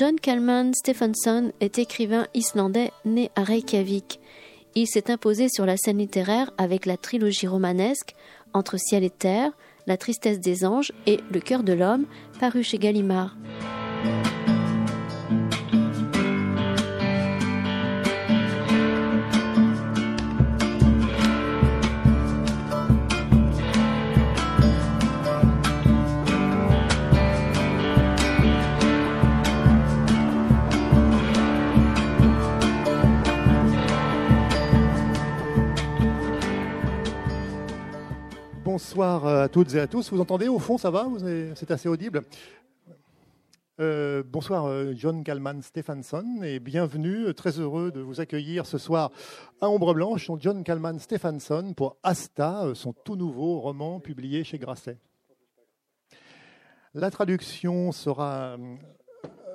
John Kalman Stephenson est écrivain islandais né à Reykjavik. Il s'est imposé sur la scène littéraire avec la trilogie romanesque Entre ciel et terre, La tristesse des anges et Le cœur de l'homme, paru chez Gallimard. Bonsoir à toutes et à tous. Vous entendez au fond, ça va? C'est assez audible? Euh, bonsoir euh, John Kalman Stephenson et bienvenue. Très heureux de vous accueillir ce soir à Ombre Blanche. John Kalman Stephenson pour Asta, euh, son tout nouveau roman publié chez Grasset. La traduction sera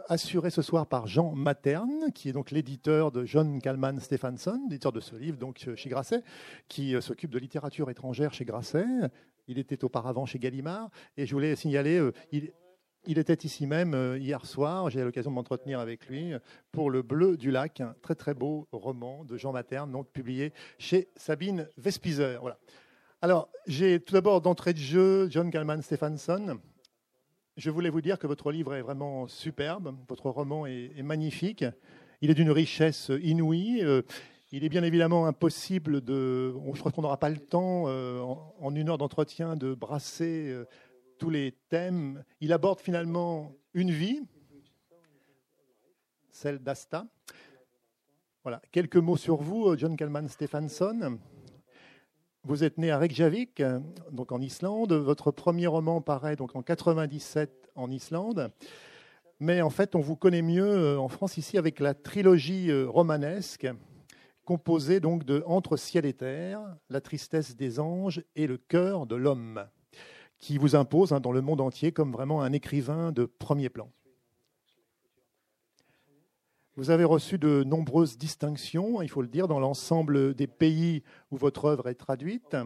assuré ce soir par Jean Materne, qui est donc l'éditeur de John Kalman Stephenson, éditeur de ce livre donc chez Grasset, qui euh, s'occupe de littérature étrangère chez Grasset. Il était auparavant chez Gallimard, et je voulais signaler, euh, il, était ici même euh, hier soir, j'ai eu l'occasion de m'entretenir avec lui pour Le Bleu du Lac, un très très beau roman de Jean Materne, donc publié chez Sabine Vespizer. Voilà. Alors, j'ai tout d'abord d'entrée de jeu John Kalman Stephenson, je voulais vous dire que votre livre est vraiment superbe, votre roman est, magnifique, il est d'une richesse inouïe. Euh, il est bien évidemment impossible de, je crois qu'on n'aura pas le temps euh, en, une heure d'entretien de brasser euh, tous les thèmes. Il aborde finalement une vie, celle d'Asta. Voilà, quelques mots sur vous, John Kalman Stephenson. Vous êtes né à Reykjavik, donc en Islande. Votre premier roman paraît donc en 97 en Islande. Mais en fait, on vous connaît mieux euh, en France ici avec la trilogie euh, romanesque composée donc de Entre ciel et terre, La tristesse des anges et Le cœur de l'homme, qui vous impose hein, dans le monde entier comme vraiment un écrivain de premier plan. Vous avez reçu de nombreuses distinctions, il faut le dire, dans l'ensemble des pays où votre œuvre est traduite.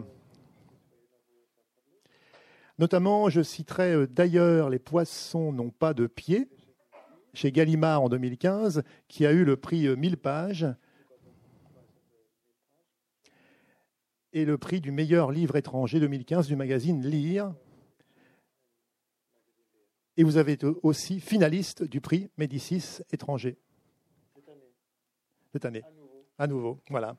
Notamment, je citerai euh, d'ailleurs Les poissons n'ont pas de pied, chez Gallimard en 2015, qui a eu le prix 1000 euh, pages et le prix du meilleur livre étranger 2015 du magazine Lire. Et vous avez été aussi finaliste du prix Médicis étranger cette année. À nouveau. voilà.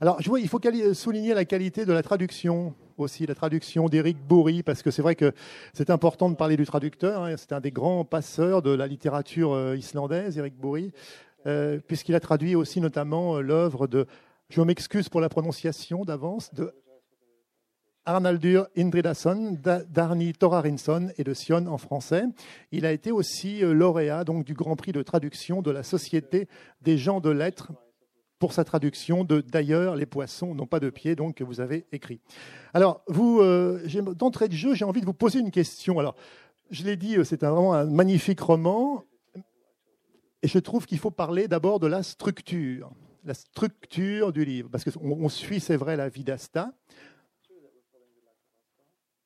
Alors, je vois, il faut souligner la qualité de la traduction aussi, la traduction d'Éric Bourri, parce que c'est vrai que c'est important de parler du traducteur. Hein. c'est un des grands passeurs de la littérature euh, islandaise, Éric Bourri, euh, puisqu'il a traduit aussi notamment euh, l'œuvre de, je m'excuse pour la prononciation d'avance, de Arnaldur Indridason, d'Arni Torarinsson et de Sion en français. Il a été aussi lauréat donc, du Grand Prix de traduction de la Société des gens de lettres pour sa traduction de D'ailleurs, les poissons n'ont pas de pied, donc que vous avez écrit. Alors, vous, euh, d'entrée de jeu, j'ai envie de vous poser une question. Alors, je l'ai dit, euh, c'est vraiment un magnifique roman, et je trouve qu'il faut parler d'abord de la structure, la structure du livre, parce qu'on suit, c'est vrai, la vie d'Asta.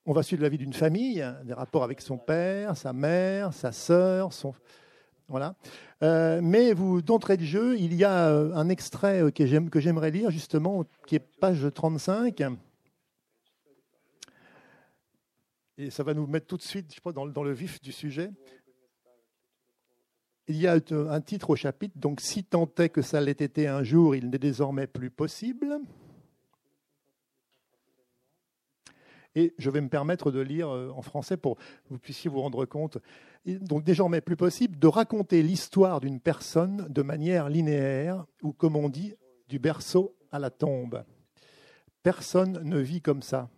On va suivre la vie d'une famille, des rapports avec son père, sa mère, sa sœur, son, voilà. Euh, mais vous, d'entrée de jeu, il y a euh, un extrait euh, que j'aimerais lire, justement, qui est page 35. Et ça va nous mettre tout de suite, je crois, dans, dans le vif du sujet. Il y a un titre au chapitre, donc si tant est que ça l'ait été un jour, il n'est désormais plus possible. Et je vais me permettre de lire en français pour que vous puissiez vous rendre compte donc désormais plus possible de raconter l'histoire d'une personne de manière linéaire, ou comme on dit, du berceau à la tombe. Personne ne vit comme ça.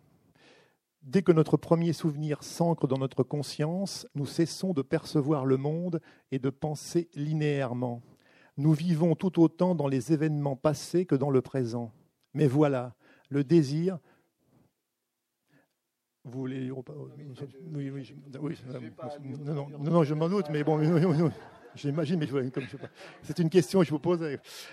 Dès que notre premier souvenir s'ancre dans notre conscience, nous cessons de percevoir le monde et de penser linéairement. Nous vivons tout autant dans les événements passés que dans le présent. Mais voilà, le désir vous voulez. Oui, oui, oui, non, non, je m'en doute, mais bon. J'imagine, mais comme je sais pas. C'est une question que je vous pose.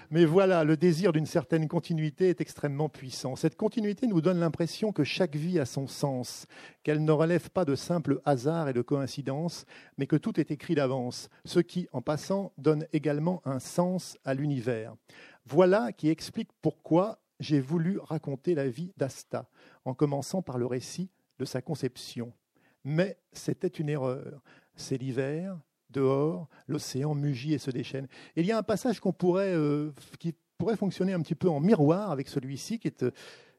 Mais voilà, le désir d'une certaine continuité est extrêmement puissant. Cette continuité nous donne l'impression que chaque vie a son sens, qu'elle ne relève pas de simples hasards et de coïncidences, mais que tout est écrit d'avance, ce qui, en passant, donne également un sens à l'univers. Voilà qui explique pourquoi j'ai voulu raconter la vie d'Asta, en commençant par le récit de sa conception. Mais c'était une erreur. C'est l'hiver, dehors, l'océan mugit et se déchaîne. il y a un passage qu'on pourrait, euh, qui pourrait fonctionner un petit peu en miroir avec celui-ci, qui est,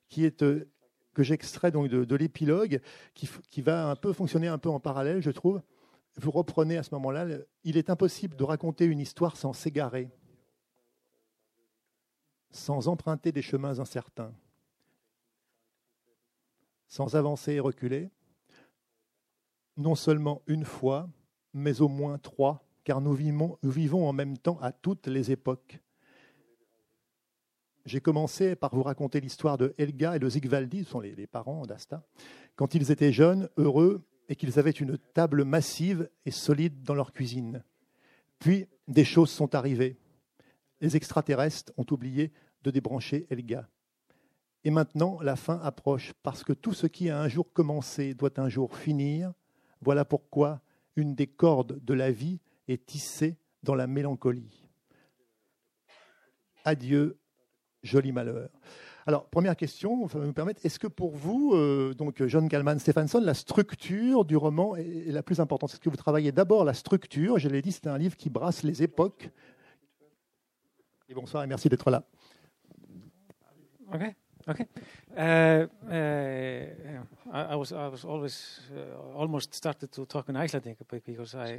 qui est euh, que j'extrais donc de, l'épilogue, qui, qui, va un peu fonctionner un peu en parallèle, je trouve. Vous reprenez à ce moment-là, il est impossible de raconter une histoire sans s'égarer, sans emprunter des chemins incertains, sans avancer et reculer, non seulement une fois, mais au moins trois, car nous vivons, en même temps à toutes les époques. J'ai commencé par vous raconter l'histoire de Helga et de Zigvaldi, ce sont les, les parents d'Asta, quand ils étaient jeunes, heureux, et qu'ils avaient une table massive et solide dans leur cuisine. Puis, des choses sont arrivées. Les extraterrestres ont oublié de débrancher Helga. Et maintenant, la fin approche, parce que tout ce qui a un jour commencé doit un jour finir. Voilà pourquoi une des cordes de la vie est tissée dans la mélancolie. Adieu, joli malheur. Alors, première question, va me permettre, est-ce que pour vous, euh, donc John Kalman Stephenson, la structure du roman est, la plus importante? Est-ce que vous travaillez d'abord la structure? Je l'ai dit, c'est un livre qui brasse les époques. Et bonsoir et merci d'être là. OK. Okay. Uh, uh, I, was I was always uh, almost started to talk in Icelandic because I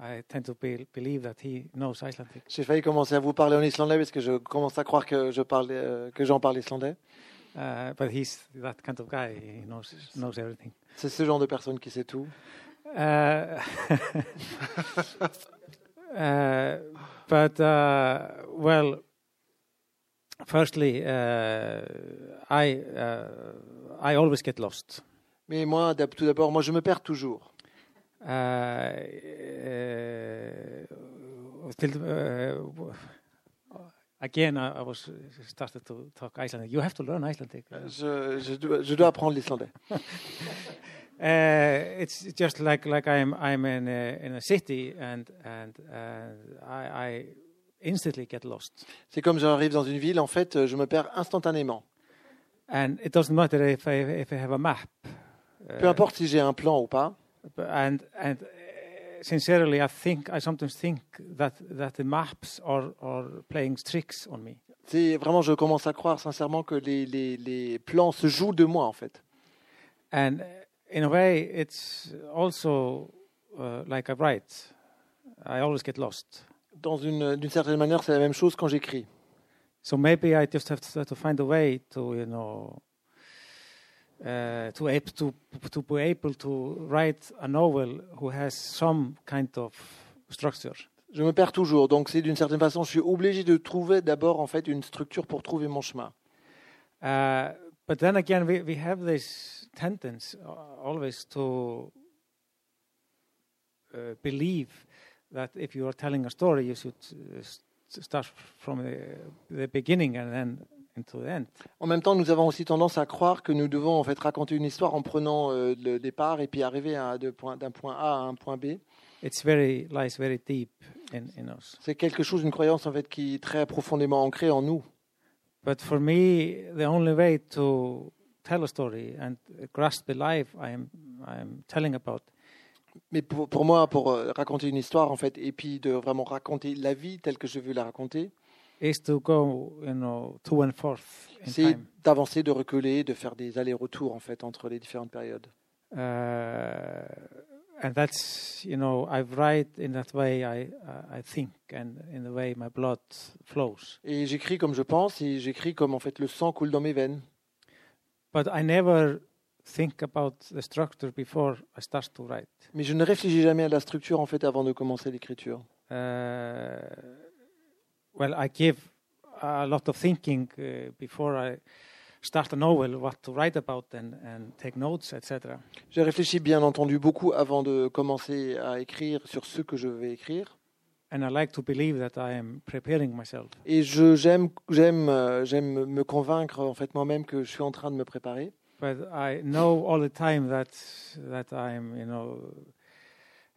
I tend to be, believe that he knows Icelandic. J'ai failli commencer à vous parler en islandais parce que je commence à croire que je parle euh, que j'en parle islandais. But he's that kind of guy. He knows knows everything. C'est ce genre de personne qui sait tout. But well. Firstly, uh, I, uh, I always get lost. Mais moi, tout d'abord, moi, je me perds toujours. Uh, till, again, I, I, was started to talk Icelandic. You have to learn Icelandic. Je, je, dois, je dois apprendre l'islandais. Uh, it's just like like I'm I'm in a, in a city and and uh, I, I instantly get lost. C'est comme j'arrive dans une ville, en fait, je me perds instantanément. And it doesn't matter if I, if I have a map. Peu importe si j'ai un plan ou pas. And, and uh, sincerely, I think I sometimes think that that the maps are, are playing tricks on me. C'est vraiment, je commence à croire sincèrement que les, les, les plans se jouent de moi en fait. And in a way, it's also uh, like I write. I always get lost dans une d'une certaine manière, c'est la même chose quand j'écris. So maybe I just have to, to find a way to, you know, uh, to, to, to be able to write a novel who has some kind of structure. Je me perds toujours, donc c'est d'une certaine façon, je suis obligé de trouver d'abord en fait une structure pour trouver mon chemin. Uh, but then again, we, we have this tendency always to uh, believe that if you are telling a story, you should uh, start from the, the beginning and then into the end. En même temps, nous avons aussi tendance à croire que nous devons en fait raconter une histoire en prenant euh, le départ et puis arriver d'un point, point A à un point B. It's very, lies very deep in, in us. C'est quelque chose, une croyance en fait qui est très profondément ancrée en nous. But for me, the only way to tell a story and grasp the life I am, I am telling about mais pour, pour, moi, pour euh, raconter une histoire, en fait, et puis de vraiment raconter la vie telle que je veux la raconter, c'est d'avancer, de reculer, de faire des allers-retours en fait entre les différentes périodes. Uh, and that's, you know, I write in that way I, I think and in the way my blood flows. Et j'écris comme je pense et j'écris comme en fait le sang coule dans mes veines. But I never think about the structure before I start to write. Mais je ne réfléchis jamais à la structure en fait avant de commencer l'écriture. Uh, well, I give a lot of thinking uh, before I start a novel, what to write about and, and take notes, etc. J'ai réfléchi bien entendu beaucoup avant de commencer à écrire sur ce que je vais écrire. and I like to believe that I am preparing myself. Et je j'aime j'aime euh, j'aime me convaincre en fait moi-même que je suis en train de me préparer. But I know all the time that that I'm, you know,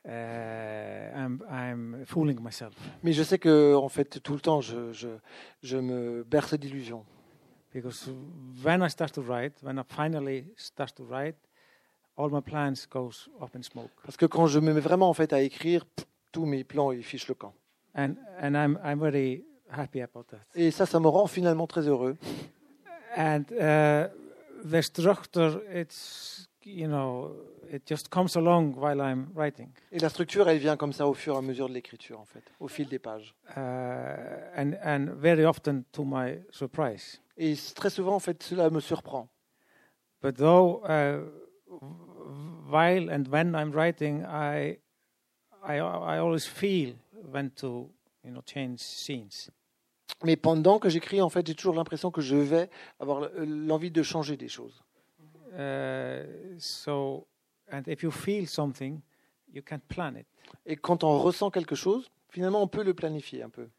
uh, I'm I'm fooling myself Mais je sais que en fait tout le temps je je, je me berce d'illusions. because when I start to write, when I finally start to write, all my plans goes up in smoke, Parce que quand je me mets vraiment en fait à écrire, tous mes plans ils fichent le camp. and and I'm I'm very happy about that. Et ça, ça me rend finalement très heureux. And uh, the structure, it's you know, it just comes along while I'm writing. Et la structure, elle vient comme ça au fur et à mesure de l'écriture en fait, au fil des pages. uh, and and very often to my surprise. Et très souvent en fait cela me surprend. But though uh, while and when I'm writing, I I I always feel when to you know change scenes. Mais pendant que j'écris, en fait, j'ai toujours l'impression que je vais avoir l'envie de changer des choses. Uh, so and if you feel something, you can plan it. Et quand on ressent quelque chose, finalement, on peut le planifier un peu.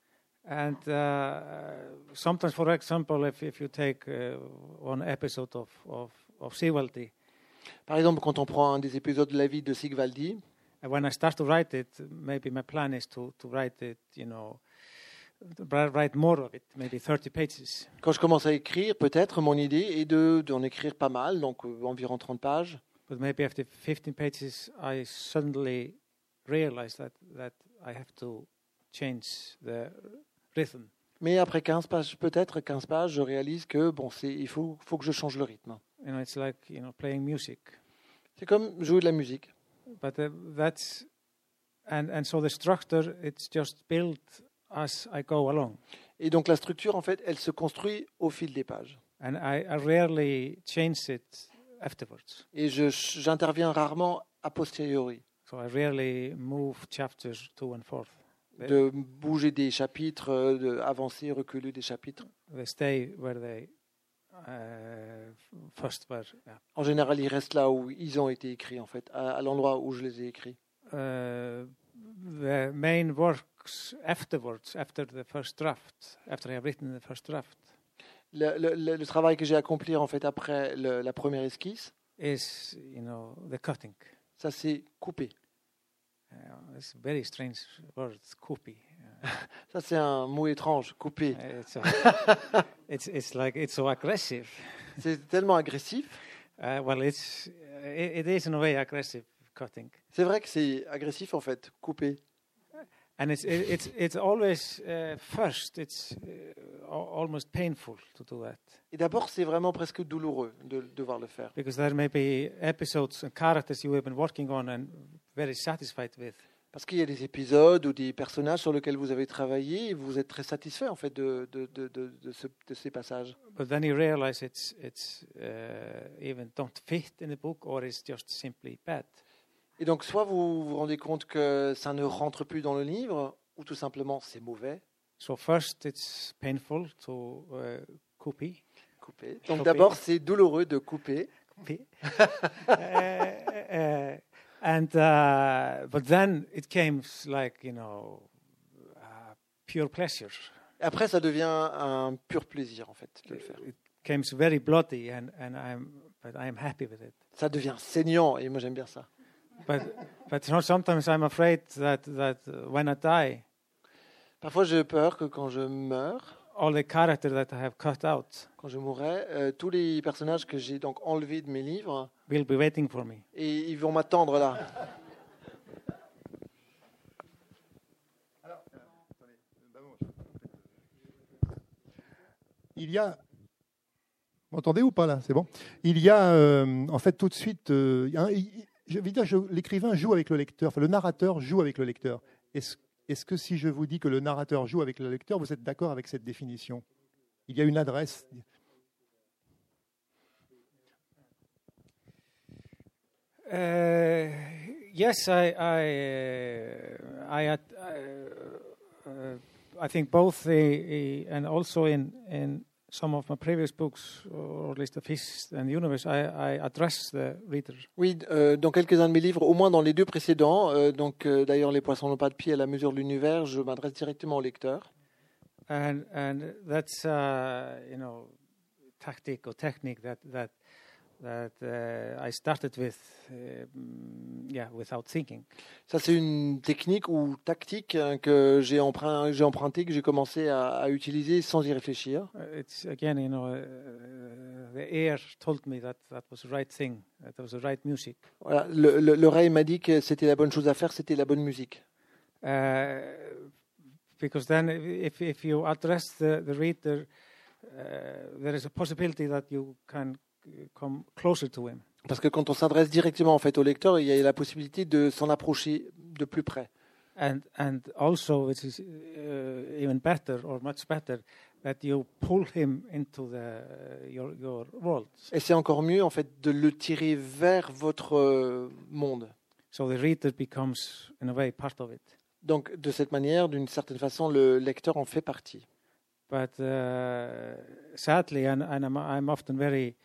And uh, sometimes, for example, if, if you take uh, one episode of of, of Sivaldi, Par exemple, quand on prend un des épisodes de la vie de Sigvaldi, And when I start to write it, maybe my plan is to, to write it, you know, write more of it, maybe 30 pages. quand je commence à écrire, peut-être mon idée est de d'en écrire pas mal, donc euh, environ 30 pages. But maybe after 15 pages, I suddenly realize that, that I have to change the rhythm. Mais après 15 pages, peut-être 15 pages, je réalise que bon, c'est il faut faut que je change le rythme. You know, it's like, you know, playing music. C'est comme jouer de la musique. But uh, that's, and, and so the structure, it's just built as I go along. Et donc la structure, en fait, elle se construit au fil des pages. And I, I rarely change it afterwards. Et je j'interviens rarement a posteriori. So I rarely move chapters to and forth. de bouger des chapitres, euh, de avancer, reculer des chapitres. They stay where they uh, first were. yeah. En général, ils restent là où ils ont été écrits, en fait, à, à l'endroit où je les ai écrits. Uh, the main works afterwards, after the first draft, after I have written the first draft, Le, le- le- travail que j'ai accompli, en fait, après le- la première esquisse, is you know the cutting. ça c'est couper. Uh, it's a very strange word, copy. Ça c'est un mot étrange, couper. it's, uh, it's it's like it's so aggressive. C'est tellement agressif. Uh, well, it's it, it is in a way aggressive cutting, C'est vrai que c'est agressif, en fait, couper. and it's it, it's it's always uh, first. It's uh, al- almost painful to do that Et d'abord, c'est vraiment presque douloureux de devoir le faire. because there may be episodes and characters you have been working on and very satisfied with, Parce qu'il y a des épisodes ou des personnages sur lesquels vous avez travaillé et vous êtes très satisfait, en fait, de, de, de, de, de ce- ces passages. but then you realize it's it's uh, even don't fit in the book or it's just simply bad. Et donc, soit vous vous rendez compte que ça ne rentre plus dans le livre, ou tout simplement c'est mauvais, So first, it's painful to uh, copy. couper. Donc Couper. d'abord, c'est douloureux de couper. copy. uh, and but then it came like you know pure pleasure. Après, ça devient un pur plaisir, en fait, de le faire. It came very bloody, and and I'm but I'm happy with it. Ça devient saignant, et moi j'aime bien ça. But but you know, sometimes I'm afraid that that when I die, Parfois, j'ai peur que quand je meurs, all the character that I have cut out quand je mourrai, euh, tous les personnages que j'ai donc enlevés de mes livres, will be waiting for me. et ils vont m'attendre là. Il y a. Vous m'entendez ou pas là? C'est bon Il y a euh, en fait tout de suite. euh, je vais dire, l'écrivain joue avec le lecteur, le narrateur joue avec le lecteur. Est-ce que si je vous dis que le narrateur joue avec le lecteur, vous êtes d'accord avec cette définition? Il y a une adresse. Uh, yes, I, I, uh, I, uh, uh, I think both uh, and also in some of my previous books, or at least The Feast and the Universe, I, I address the reader. Oui, euh, dans quelques-uns de mes livres, au moins dans les deux précédents, euh, donc euh, d'ailleurs Les poissons n'ont pas de pied à la mesure de l'univers, je m'adresse directement au lecteur. And, and that's, uh, you know, tactic or technique that, that, Ça, c'est une technique ou tactique hein, que j'ai emprunt, j'ai emprunté, que j'ai commencé à, à utiliser sans y réfléchir? Uh, It's again, you know, uh, the air told me that that was the right thing, that was the right music. Voilà, le- le- l'oreille m'a dit que c'était la bonne chose à faire, c'était la bonne musique. Uh, because then, if, if you address the, the reader, uh, there is a possibility that you can uh, come closer to him. Parce que quand on s'adresse directement en fait au lecteur, il y a la possibilité de s'en approcher de plus près. And, and also, which is uh, even better or much better, that you pull him into the, your, your world. Et c'est encore mieux en fait de le tirer vers votre euh, monde. So the reader becomes, in a way, part of it. Donc de cette manière, d'une certaine façon, le lecteur en fait partie. But uh, sadly, and, and I'm, I'm often very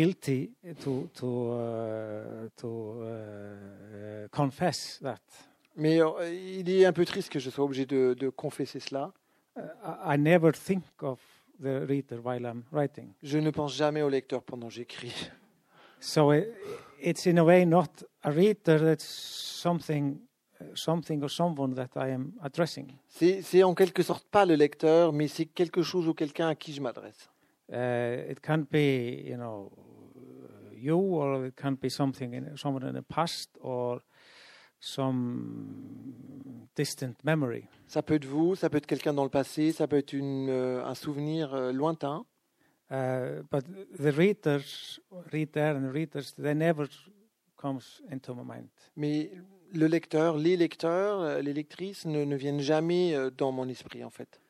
guilty to to uh, to uh, confess that Mais euh, il est un peu triste que je sois obligé de, de confesser cela. uh, I never think of the reader while I'm writing. Je ne pense jamais au lecteur pendant que j'écris. So it, it's in a way not a reader. That's something, uh, something or someone that I am addressing. C'est c'est en quelque sorte pas le lecteur, mais c'est quelque chose ou quelqu'un à qui je m'adresse. Uh, it can be, you know, you, or it can be something in someone in the past, or some distant memory. Ça peut être vous, ça peut être quelqu'un dans le passé, ça peut être une, euh, un souvenir euh, lointain. Uh, but the readers, reader and readers, they never comes into my mind. Mais le lecteur, les lecteurs, euh, les lectrices ne, ne viennent jamais euh, dans mon esprit en fait.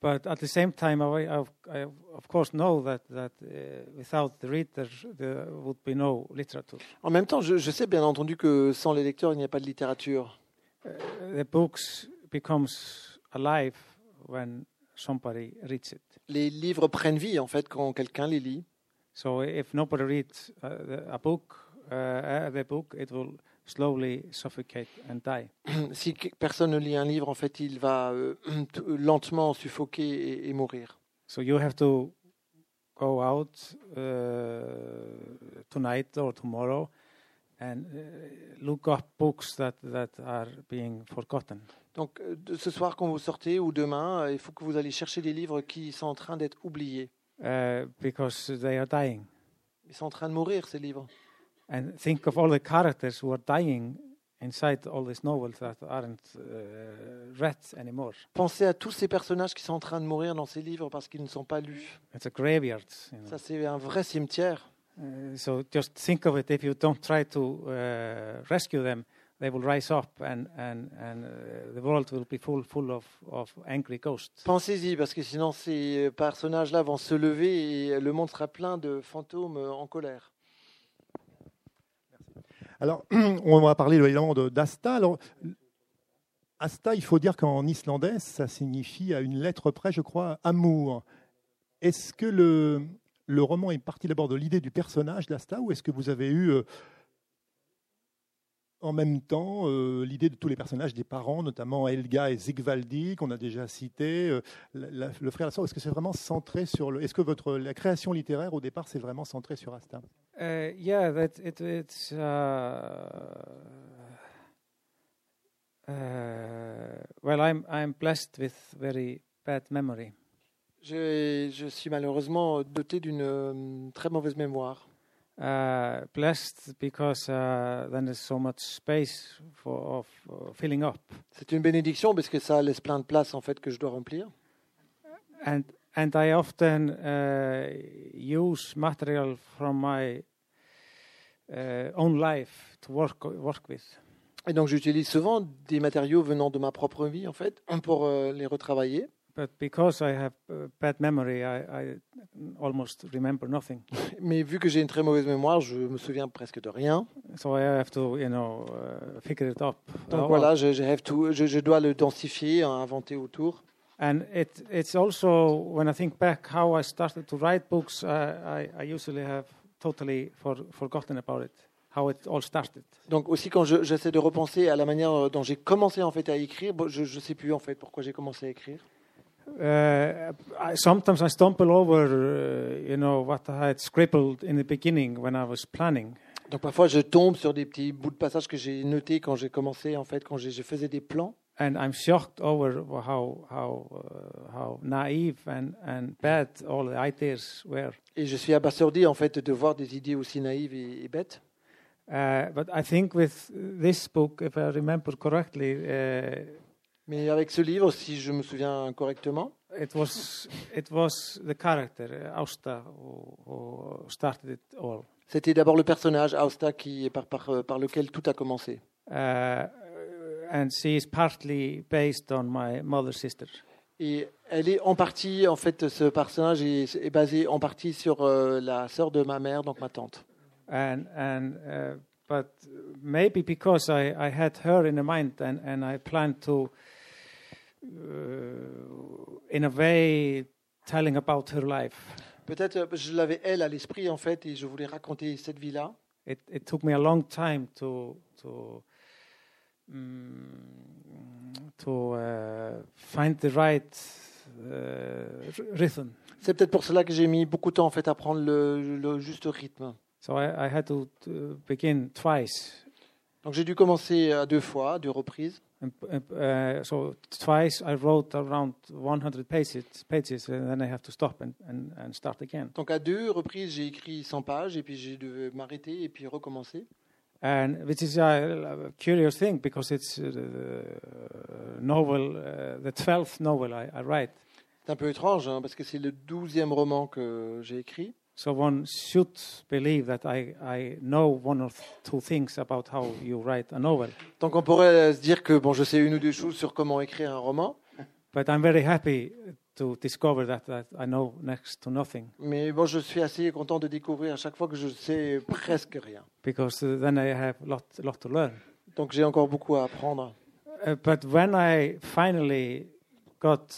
But at the same time, I, I, I of course know that that uh, without the reader, there would be no literature. En même temps, je, je sais bien entendu que sans les lecteurs, il n'y a pas de littérature. Uh, the books becomes alive when somebody reads it. Les livres prennent vie en fait quand quelqu'un les lit. So if nobody reads uh, the, a book, uh, uh, the book, it will slowly suffocate and die. Si personne ne lit un livre, en fait, il va euh, t- lentement suffoquer et, et mourir. So you have to go out uh, tonight or tomorrow and uh, look up books that, that are being forgotten. Donc, euh, de ce soir, quand vous sortez ou demain, euh, il faut que vous allez chercher des livres qui sont en train d'être oubliés. Uh, because they are dying. Ils sont en train de mourir, ces livres. And think of all the characters who are dying inside all these novels that aren't uh, read anymore. Pensez à tous ces personnages qui sont en train de mourir dans ces livres parce qu'ils ne sont pas lus. It's a graveyard. You know. Ça, c'est un vrai cimetière. Uh, so just think of it. If you don't try to uh, rescue them, they will rise up, and and and the world will be full full of of angry ghosts. Pensez-y, parce que sinon, ces personnages-là vont se lever et le monde sera plein de fantômes euh, en colère. Alors, on va parler évidemment de- d'Asta. Alors, Asta, il faut dire qu'en islandais, ça signifie à une lettre près, je crois, amour. Est-ce que le, roman est parti d'abord de l'idée du personnage d'Asta ou est-ce que vous avez eu euh, en même temps euh, l'idée de tous les personnages des parents, notamment Helga et Sigvaldi, qu'on a déjà cités, euh, le frère et la sœur Est-ce que c'est vraiment centré sur le. Est-ce que votre, la création littéraire, au départ, c'est vraiment centré sur Asta? Uh, yeah, that it it's. Uh, uh, well, I'm I'm blessed with very bad memory. Je, je suis malheureusement doté d'une euh, très mauvaise mémoire. Uh, blessed because uh, then there's so much space for of uh, filling up. C'est une bénédiction parce que ça laisse plein de place en fait que je dois remplir. and and I often uh, use material from my uh, own life to work work with. Et donc j'utilise souvent des matériaux venant de ma propre vie en fait pour euh, les retravailler. But because I have bad memory, I, I almost remember nothing. Mais vu que j'ai une très mauvaise mémoire, je me souviens presque de rien. So I have to, you know, uh, figure it up. Donc Uh, voilà, je, je have to- je- je dois le densifier, hein, inventer autour. And it, it's also, when I think back how I started to write books, I, I, I usually have totally for, forgotten about it, how it all started. Donc aussi quand je- j'essaie de repenser à la manière euh, dont j'ai commencé en fait à écrire, je ne sais plus en fait pourquoi j'ai commencé à écrire. Uh, I, sometimes I stumble over, uh, you know, what I had scribbled in the beginning when I was planning. Donc parfois je tombe sur des petits bouts de passage que j'ai notés quand j'ai commencé en fait quand j'ai- je faisais des plans. And I'm shocked over how, how, uh, how naive and, and bad all the ideas were. Et je suis abasourdi en fait de voir des idées aussi naïves et, et bêtes. Uh, but I think with this book, if I remember correctly, uh, Mais avec ce livre, si je me souviens correctement, it was it was the character uh, Austa who, who started it all, c'était d'abord le personnage Austa qui par, par, par lequel tout a commencé. uh, and she is partly based on my mother's sister. Et elle est en partie, en fait, ce personnage est, est basé en partie sur euh, la sœur de ma mère, donc ma tante. And and uh, but maybe because I, I had her in the mind and, and I planned to, uh, in a way, telling about her life. Peut-être euh, je l'avais elle à l'esprit en fait et je voulais raconter cette vie-là. it, it took me a long time to to to uh, find the right uh, rhythm. C'est peut-être pour cela que j'ai mis beaucoup de temps en fait à prendre le, le juste rythme. So I, I had to, to begin twice. Donc j'ai dû commencer à deux fois, à deux reprises. And, uh, so twice I wrote around 100 pages, pages, and then I have to stop and, and, and start again. Donc à deux reprises, j'ai écrit 100 pages et puis j'ai dû m'arrêter et puis recommencer. And which is a, a curious thing because it's uh, the novel, uh, the 12th novel I, I write. C'est un peu étrange hein, parce que c'est le douzième roman que j'ai écrit. So one should believe that I, I know one or two things about how you write a novel. Donc on pourrait se dire que bon, je sais une ou deux choses sur comment écrire un roman, But I'm very happy to discover that, that I know next to nothing mais bon, je suis assez content de découvrir à chaque fois que je sais presque rien. because uh, then I have a lot, lot to learn. Donc j'ai encore beaucoup à apprendre. Uh, but when I finally got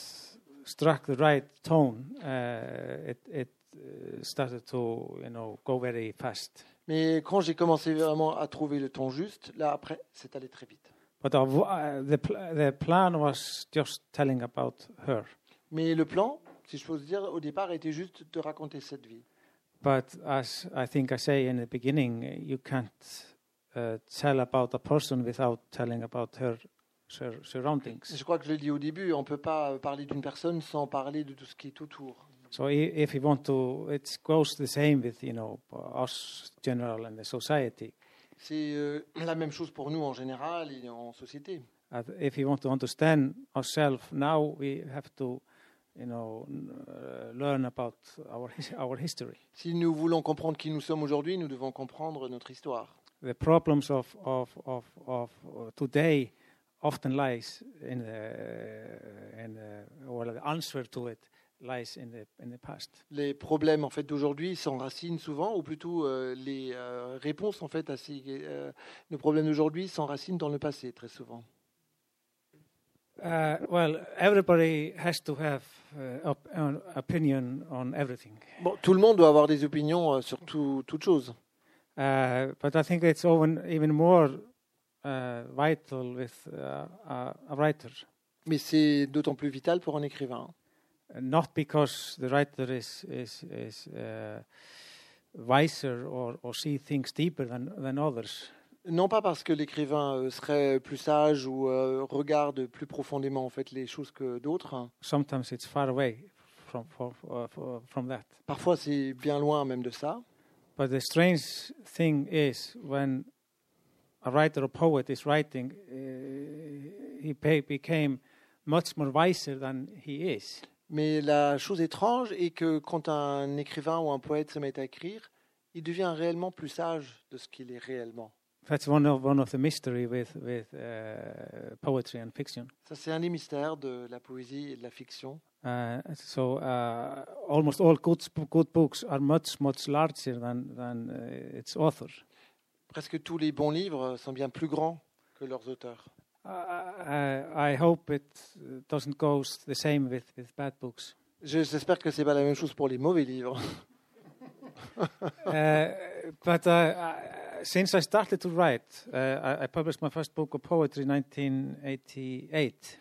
struck the right tone, uh, it, it uh, started to you know go very fast. Mais quand j'ai commencé vraiment à trouver le ton juste, là après, c'est allé très vite. But uh, the, pl- the plan was just telling about her. Mais le plan, si je peux dire, au départ, était juste de raconter cette vie. But as I think I say in the beginning, you can't uh, tell about a person without telling about her sur- surroundings. Je crois que je l'ai dit au début, on ne peut pas parler d'une personne sans parler de tout ce qui est autour. So if you want to, it goes the same with you know us general and the society. C'est euh, la même chose pour nous en général et en société. Uh, if you want to understand ourselves now, we have to, you know, n- learn about our his- our history. Si nous voulons comprendre qui nous sommes aujourd'hui, nous devons comprendre notre histoire. The problems of of of of today often lies in the in the, or the answer to it lies in the in the past. Les problèmes en fait d'aujourd'hui s'enracinent souvent, ou plutôt euh, les euh, réponses en fait à ces, euh, nos problèmes d'aujourd'hui s'enracinent dans le passé très souvent. Uh, well, everybody has to have uh, op- an opinion on everything, Bon, tout le monde doit avoir des opinions euh, sur tout, toute chose. uh, but I think it's even even more vital with a, a writer, Mais c'est d'autant plus vital pour un écrivain. not because the writer is is is wiser or, or see things deeper than than others, Non pas parce que l'écrivain euh, serait plus sage ou euh, regarde plus profondément en fait les choses que d'autres. sometimes it's far away from from, f- from that. Parfois c'est bien loin même de ça. But the strange thing is when a writer or poet is writing, he be- became much more wiser than he is. Mais la chose étrange est que quand un écrivain ou un poète se met à écrire, il devient réellement plus sage de ce qu'il est réellement. That's one of one of the mystery with with uh, poetry and fiction. Ça, c'est un des mystères de la poésie et de la fiction. Uh, so uh, almost all good books are much much larger than than uh, its author. Presque tous les bons livres sont bien plus grands que leurs auteurs. I, hope it doesn't go the same with, with bad books. Je- J'espère que c'est pas la même chose pour les mauvais livres. But I, since I started to write, uh, I, I published my first book of poetry in 1988.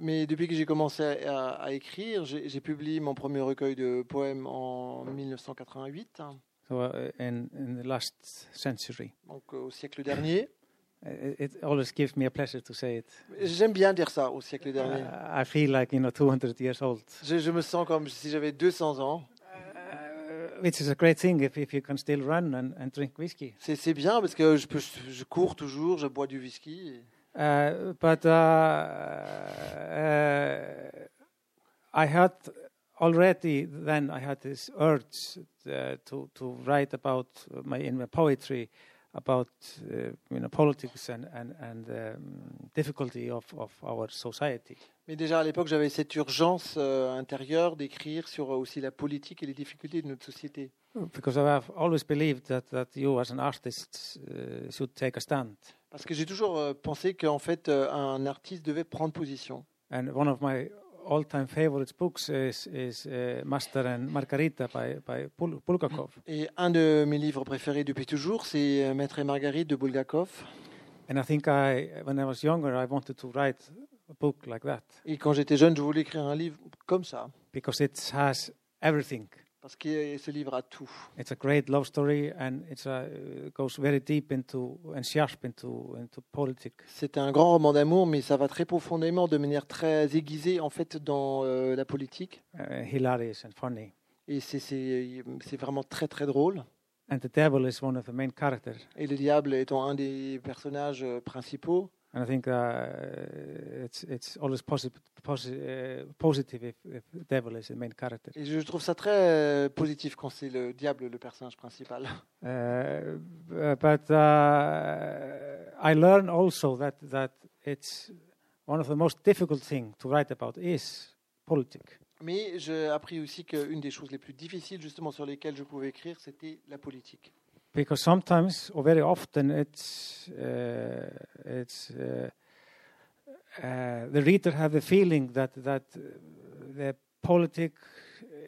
Mais depuis que j'ai commencé à, à écrire, j'ai publié mon premier recueil de poèmes en 1988, hein, So uh, in, in the last century. donc euh, au siècle dernier. It, it always gives me a pleasure to say it. J'aime bien dire ça, au siècle dernier. Uh, I feel like you know 200 years old, Je, je me sens comme si j'avais 200 ans. C'est c'est bien parce que je, peux, je cours toujours, je bois du whisky. Uh, but uh, uh, I had already then I had this urge uh, to to write about my in my poetry about uh, you know politics and and and um, difficulty of of our society. Mais déjà à l'époque, j'avais cette urgence euh, intérieure d'écrire sur euh, aussi la politique et les difficultés de notre société. Because I have always believed that that you as an artist uh, should take a stand. Parce que j'ai toujours euh, pensé qu'en fait, euh, un artiste devait prendre position. And one of my all-time favorite books is is uh, Master and Margarita by by Bul- Bulgakov. Et un de mes livres préférés depuis toujours, c'est euh, Maître et Marguerite de Bulgakov. And I think I, when I was younger, I wanted to write book like that Et quand j'étais jeune, je voulais écrire un livre comme ça. because it has everything. Parce que ce livre a tout. It's a great love story, and it's a, it goes very deep into and sharp into into politics. C'est un grand roman d'amour, mais ça va très profondément, de manière très aiguisée, en fait, dans euh, la politique. Uh, hilarious and funny. Et c'est- c'est c'est vraiment très, très drôle. And the devil is one of the main characters. Et le diable étant un des personnages euh, principaux. And I think uh, it's it's always posi- posi- uh, positive if, if the devil is the main character. Et je trouve ça très euh, positif quand c'est le diable le personnage principal. Uh, but uh, I learn also that that it's one of the most difficult things to write about is politics. Mais j'ai appris aussi qu'une des choses les plus difficiles, justement, sur lesquelles je pouvais écrire, c'était la politique. Because sometimes or very often it's uh, it's uh, uh, the reader have the feeling that that the politic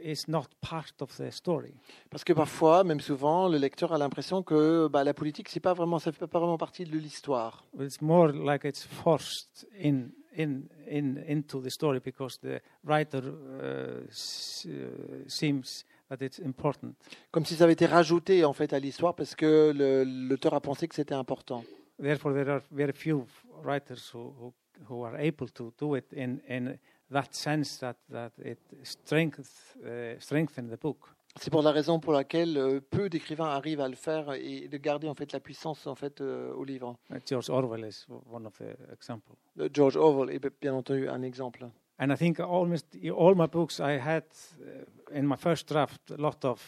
is not part of the story Parce que parfois, même souvent, le lecteur a l'impression que bah, la politique, c'est pas vraiment, ça fait pas vraiment partie de l'histoire. it's more like it's forced in in in into the story because the writer seems that it's important Comme si ça avait été rajouté en fait à l'histoire parce que l'auteur a pensé que c'était important. therefore there are very few writers who who, are able to do it in in that sense that that it strengthens uh, strengthen the book C'est pour la raison pour laquelle euh, peu d'écrivains arrivent à le faire et de garder en fait la puissance en fait euh, au livre. Uh, George Orwell is one of the examples Euh, George Orwell est bien entendu un exemple. And I think almost all my books I had uh, in my first draft a lot of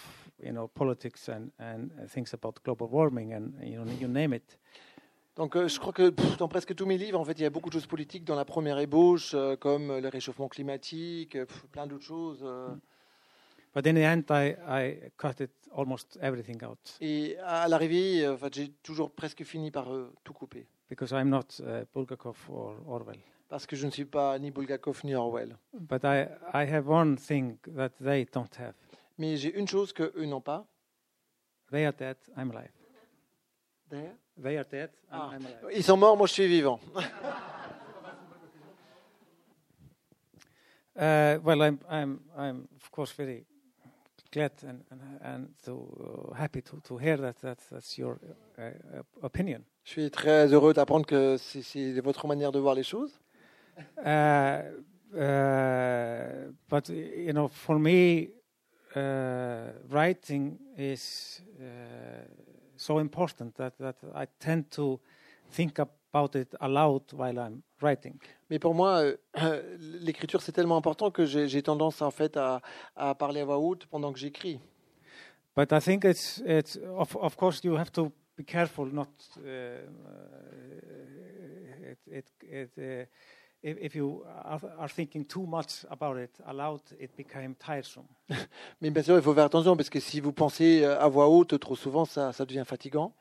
you know politics and and uh, things about global warming and you know you name it Donc euh, je crois que pff, dans presque tous mes livres, en fait, il y a beaucoup de choses politiques dans la première ébauche, euh, comme euh, le réchauffement climatique, euh, pff, plein d'autres choses. euh. but in the end I I cut it almost everything out Et à l'arrivée, euh, en fait, j'ai toujours presque fini par tout couper. because I'm not uh, Bulgakov or Orwell Parce que je ne suis pas ni Bulgakov ni Orwell. But I, I have one thing that they don't have. Mais j'ai une chose que eux n'ont pas. They are dead, I'm alive. D'ailleurs. They are dead, I'm, Ah. I'm alive. Ils sont morts, moi je suis vivant. Uh, well, I'm, I'm, I'm of course very glad and, and, and to, uh, happy to, to hear that, that that's your uh, uh, opinion. Je suis très heureux d'apprendre que c'est votre manière de voir les choses. Uh, uh, but, you know, for me, uh, writing is so important that, that I tend to think about it aloud while I'm writing. Mais pour moi, euh, l'écriture c'est tellement important que j'ai j'ai tendance en fait à, à parler à voix haute pendant que j'écris. But I think it's it's of of course you have to be careful not uh, it it, it uh, if, you are, thinking too much about it aloud it became tiresome. Mais bien sûr, il faut faire attention parce que si vous pensez euh, à voix haute trop souvent, ça, ça devient fatigant.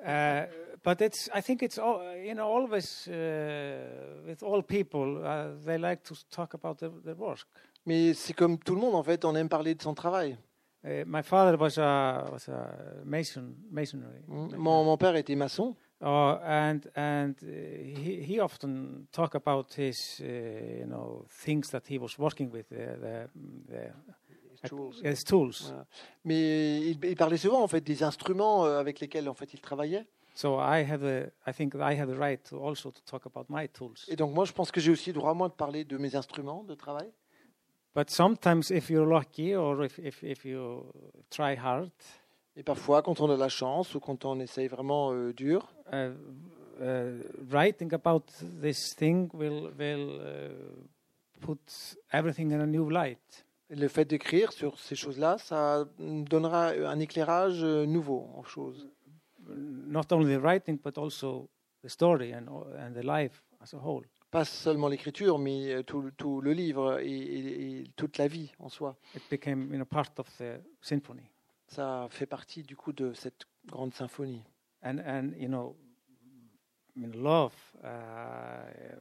Uh, but it's I think it's all, you know always uh, with all people uh, they like to talk about their, their work. Mais c'est comme tout le monde, en fait, on aime parler de son travail. Uh, my father was a was a mason masonry. Mon, mon père était maçon. Uh, and and uh, he, he often talk about his uh, you know things that he was working with uh, the, the Tools. his tools. Voilà. Mais il, il parlait souvent, en fait, des instruments euh, avec lesquels, en fait, il travaillait. So I have the I think I have the right to also to talk about my tools. Et donc, moi, je pense que j'ai aussi le droit, moi, de parler de mes instruments de travail. But sometimes if you're lucky or if if, if you try hard, Et parfois, quand on a la chance ou quand on essaye vraiment euh, dur, uh, uh, writing about this thing will will uh, put everything in a new light. le fait d'écrire sur ces choses-là, ça donnera un éclairage euh, nouveau en choses. Not only the writing, but also the story and and the life as a whole. Pas seulement l'écriture, mais euh, tout, tout le livre et, et- et toute la vie en soi. It became you know part of the symphony. Ça fait partie du coup de cette grande symphonie. And and you know, I mean, love. Uh,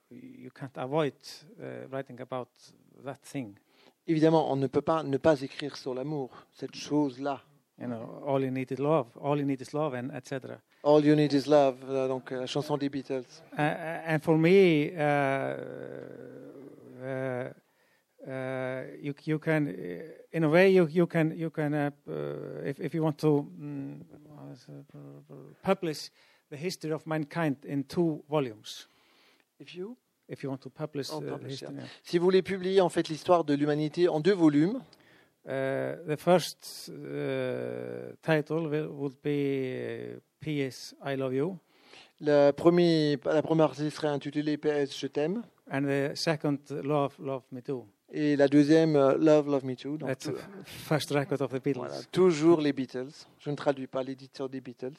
you can't avoid uh, writing about that thing. Évidemment, on ne peut pas ne pas écrire sur l'amour, cette chose-là. You know, all you need is love. All you need is love, and etc. All you need is love, donc euh, la chanson des Beatles. Uh, and for me, uh, uh, uh, you you can, uh, in a way, you you can you can uh, uh, if if you want to mm, publish the history of mankind in two volumes. If you- If you want to publish Oh, uh, publish, history. yeah. Si vous voulez publier en fait l'histoire de l'humanité en deux volumes, Uh, the first uh, title will, would be uh, P.S. I Love You, la première, la première partie serait intitulée PS Je t'aime and the second, Love, Love Me Too. Et la deuxième euh, Love Love Me Too. Donc, That's the tout- first record of the Beatles. voilà, toujours les Beatles. Je ne traduis pas l'éditeur des Beatles.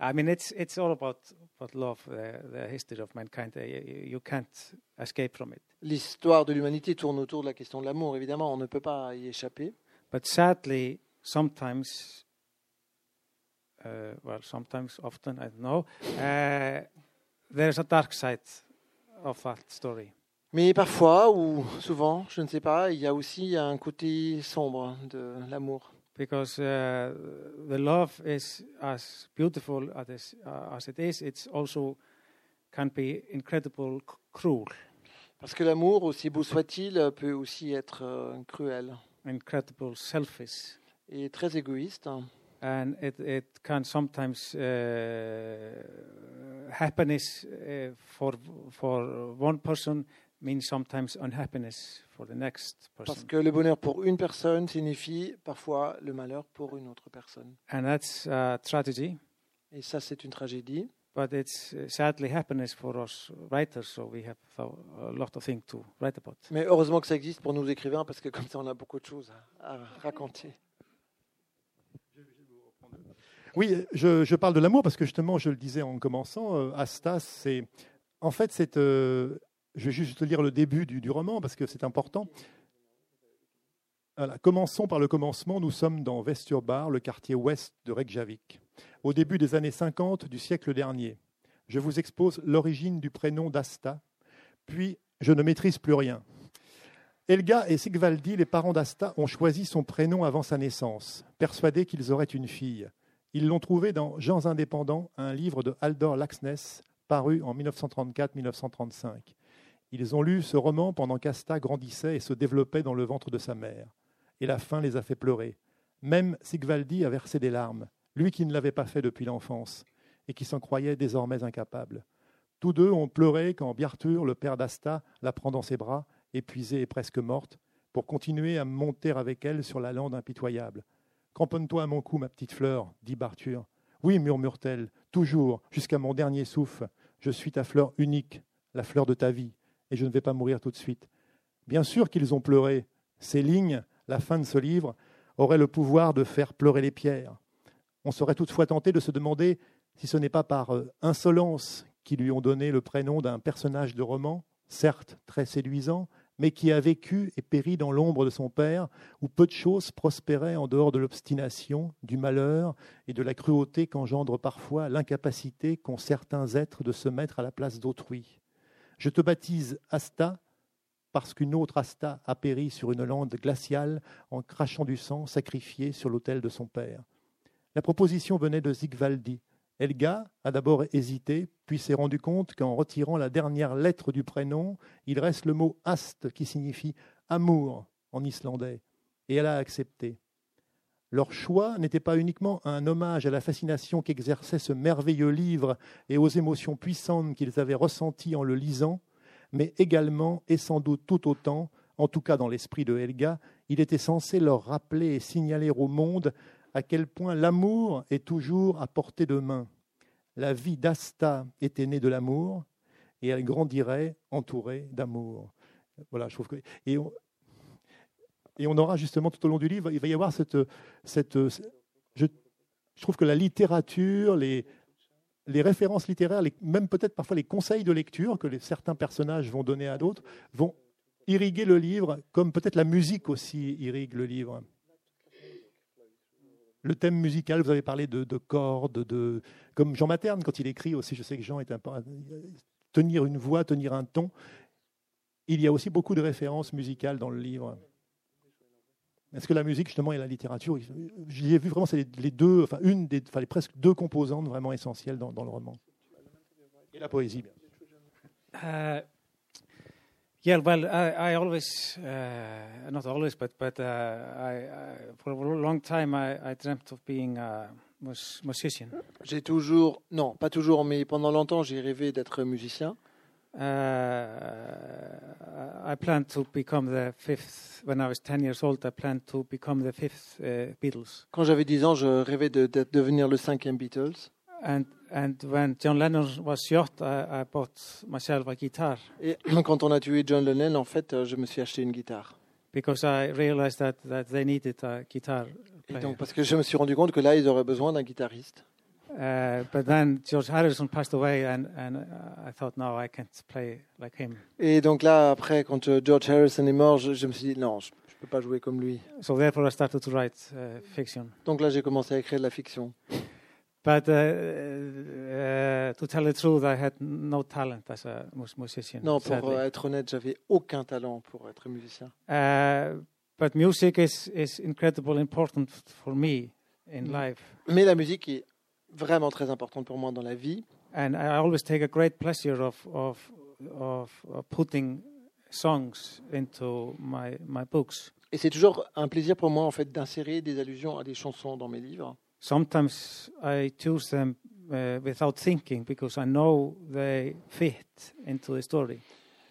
I mean, it's it's all about about love, uh, the history of mankind. Uh, you, can't escape from it. L'histoire de l'humanité tourne autour de la question de l'amour. Évidemment, on ne peut pas y échapper. But sadly, sometimes, uh, well, sometimes, often, I don't know, uh, there's a dark side of that story. Mais parfois, ou souvent, je ne sais pas, il y a aussi un côté sombre de l'amour. Because uh, the love is as beautiful as, uh, as it is, it's also can be incredible cruel, Parce que l'amour, aussi beau soit-il, peut aussi être euh, cruel incredible selfish. et très égoïste. and it, it can sometimes uh, happiness uh, for for one person means sometimes unhappiness for the next Parce person, que le bonheur pour une personne signifie parfois le malheur pour une autre personne. and that's a tragedy. Et ça, c'est une tragédie. But it's uh, sadly happiness for us writers, so we have a lot of things to write about. Mais heureusement que ça existe pour nous écrivains, parce que comme ça, on a beaucoup de choses à, à raconter. Oui, je, je parle de l'amour parce que justement, je le disais en commençant, euh, Asta, c'est. En fait, c'est. euh, je vais juste lire le début du, du roman parce que c'est important. Voilà. Commençons par le commencement. Nous sommes dans Vesturbar, le quartier ouest de Reykjavik, au début des années 50 du siècle dernier. Je vous expose l'origine du prénom d'Asta, puis je ne maîtrise plus rien. Helga et Sigvaldi, les parents d'Asta, ont choisi son prénom avant sa naissance, persuadés qu'ils auraient une fille. Ils l'ont trouvé dans Gens indépendants, un livre de Haldor Laxness, paru en 1934-1935. Ils ont lu ce roman pendant qu'Asta grandissait et se développait dans le ventre de sa mère. Et la faim les a fait pleurer. Même Sigvaldi a versé des larmes, lui qui ne l'avait pas fait depuis l'enfance et qui s'en croyait désormais incapable. Tous deux ont pleuré quand Bjartur, le père d'Asta, la prend dans ses bras, épuisée et presque morte, pour continuer à monter avec elle sur la lande impitoyable. Cramponne-toi à mon cou, ma petite fleur, dit Bartur. Oui, murmure-t-elle, toujours, jusqu'à mon dernier souffle. Je suis ta fleur unique, la fleur de ta vie, et je ne vais pas mourir tout de suite. Bien sûr qu'ils ont pleuré. Ces lignes, la fin de ce livre, auraient le pouvoir de faire pleurer les pierres. On serait toutefois tenté de se demander si ce n'est pas par euh, insolence qu'ils lui ont donné le prénom d'un personnage de roman, certes très séduisant, mais qui a vécu et péri dans l'ombre de son père, où peu de choses prospéraient en dehors de l'obstination, du malheur et de la cruauté qu'engendre parfois l'incapacité qu'ont certains êtres de se mettre à la place d'autrui. Je te baptise Asta, parce qu'une autre Asta a péri sur une lande glaciale en crachant du sang sacrifié sur l'autel de son père. La proposition venait de Zigvaldi. Elga a d'abord hésité, puis s'est rendu compte qu'en retirant la dernière lettre du prénom, il reste le mot Ast qui signifie amour en islandais, et elle a accepté. Leur choix n'était pas uniquement un hommage à la fascination qu'exerçait ce merveilleux livre et aux émotions puissantes qu'ils avaient ressenties en le lisant, mais également et sans doute tout autant, en tout cas dans l'esprit de Helga, il était censé leur rappeler et signaler au monde à quel point l'amour est toujours à portée de main. La vie d'Asta était née de l'amour et elle grandirait entourée d'amour. Voilà, je trouve que et et on aura justement tout au long du livre, il va y avoir cette cette je, trouve que la littérature, les les références littéraires, les, même peut-être parfois les conseils de lecture que certains personnages vont donner à d'autres, vont irriguer le livre, comme peut-être la musique aussi irrigue le livre. Le thème musical, vous avez parlé de, de cordes, de, comme Jean Materne, quand il écrit aussi, je sais que Jean est un tenir une voix, tenir un ton. Il y a aussi beaucoup de références musicales dans le livre. Est-ce que la musique, justement, et la littérature, j'y ai vu vraiment, c'est les, deux, enfin, une des, enfin, les presque deux composantes vraiment essentielles dans, dans le roman. Et la poésie, bien Uh, yeah, well, I, I always, uh, not always, but but uh, I, I, for a long time I, I dreamt of being a mus- musician. J'ai toujours, non, pas toujours, mais pendant longtemps, j'ai rêvé d'être musicien. Uh, I planned to become the fifth, when I was 10 years old, I planned to become the fifth uh, Beatles. Quand j'avais 10 ans, je rêvais de, de devenir le cinquième Beatles. And, and when John Lennon was shot, I, I bought myself a guitar Et quand on a tué John Lennon, en fait, euh, je me suis acheté une guitare. because I realized that, that they needed a guitar Et player. donc, parce que je me suis rendu compte que là, ils auraient besoin d'un guitariste. But then George Harrison passed away, and, and I thought, no, I can't play like him. Et donc là, après, quand euh, George Harrison est mort, je, je me suis dit, non, je ne peux pas jouer comme lui. So therefore, I started to write uh, fiction. Donc là, j'ai commencé à écrire de la fiction. But uh, uh, to tell the truth, I had no talent as a mus- musician. Non, pour sadly. euh, être honnête, j'avais aucun talent pour être musicien. Uh, but music is, is incredibly important for me in life. Mais la musique est vraiment très importante pour moi dans la vie. And I always take a great pleasure of, of, of, putting songs into my, my books. Et c'est toujours un plaisir pour moi, en fait, d'insérer des allusions à des chansons dans mes livres. Sometimes I choose them uh, without thinking because I know they fit into the story.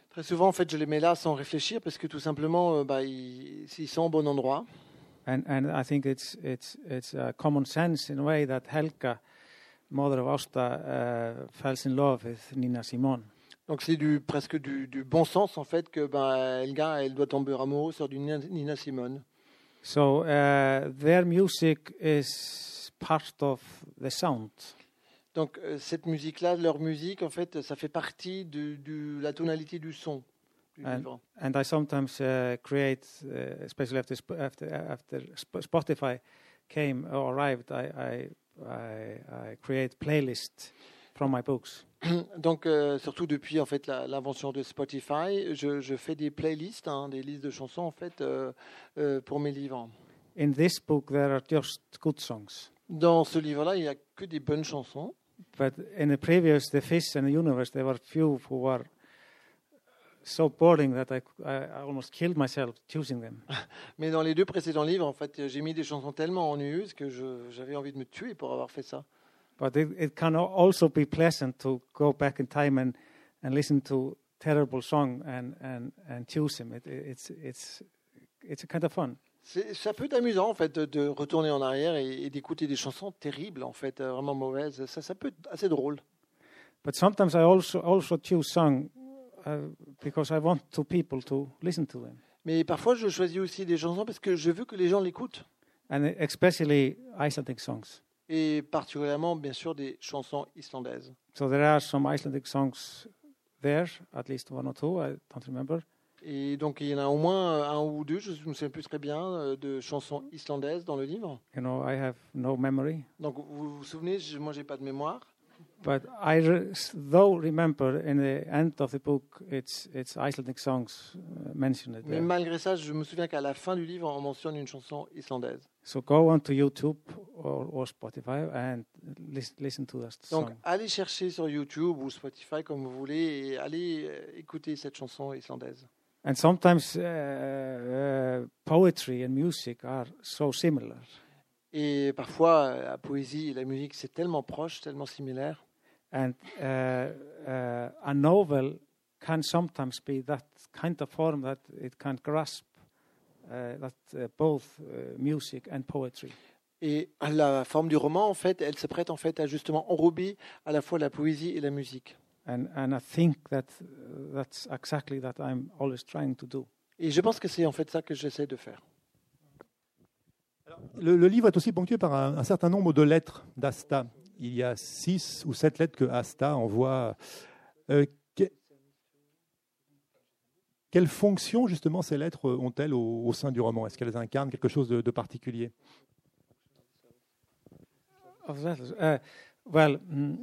Très souvent, en fait, je les mets là sans réfléchir parce que tout simplement, euh, bah, ils, ils sont au bon endroit. And, and I think it's, it's, it's a common sense in a way that Helga, mother of Asta, uh, falls in love with Nina Simone. Donc c'est du, presque du, du bon sens, en fait, que bah, Elga, elle doit tomber amoureuse sur du Nina, Nina Simone. So uh, their music is part of the sound. Donc euh, cette musique-là, leur musique, en fait, ça fait partie de, de la tonalité du son du And- livre. And I sometimes uh, create, uh, especially after, after, after Sp- Spotify came or arrived, I, I, I, I create playlists from my books. Donc euh, surtout depuis en fait l'invention de Spotify, je, je fais des playlists, hein, des listes de chansons en fait euh, euh, pour mes livres. In this book, there are just good songs. Dans ce livre-là, il n'y a que des bonnes chansons. But in the previous, The Fish and the Universe, there were few who were so boring that I, almost killed myself choosing them. Mais dans les deux précédents livres, en fait, j'ai mis des chansons tellement ennuyeuses que j'avais envie de me tuer pour avoir fait ça. But it, it can al- also be pleasant to go back in time and, and listen to terrible song and, and, and choose them. It, it's, it's, it's a kind of fun. C'est- Ça peut être amusant en fait de, retourner en arrière et, et d'écouter des chansons terribles en fait, euh, vraiment mauvaises. Ça, ça peut être assez drôle. But sometimes I also, also choose song uh, because I want to people to listen to them. Mais parfois, je choisis aussi des chansons parce que je veux que les gens l'écoutent. And especially Icelandic songs. Et particulièrement, bien sûr, des chansons islandaises. So there are some Icelandic songs there, at least one or two, I don't remember. Et donc il y en a au moins un ou deux, je ne me souviens plus très bien, euh, de chansons islandaises dans le livre. You know, I have no memory, Donc vous vous souvenez, je- moi j'ai pas de mémoire, but I re- though remember in the end of the book, it's it's Icelandic songs mentioned mais malgré ça, je me souviens qu'à la fin du livre, on mentionne une chanson islandaise. So go onto YouTube or, or Spotify and listen to that Donc allez chercher sur YouTube ou Spotify comme vous voulez et allez euh, écouter cette chanson islandaise. And sometimes uh, uh, poetry and music are so similar. Et parfois, euh, la poésie et la musique, c'est tellement proche, tellement similaire. And uh, uh, a novel can sometimes be that kind of form that it can grasp uh, that uh, both uh, music and poetry. Et la forme du roman, en fait, elle se prête en fait à justement enrober à la fois la poésie et la musique. And, and I think that that's exactly that I'm always trying to do. Et je pense que c'est en fait ça que j'essaie de faire. Le, le livre est aussi ponctué par un, un certain nombre de lettres d'Asta. Il y a six ou sept lettres que Asta envoie. Euh, que- quelle fonction, justement, ces lettres ont-elles au, au sein du roman? Est-ce qu'elles incarnent quelque chose de, de particulier? Of uh, well, mm,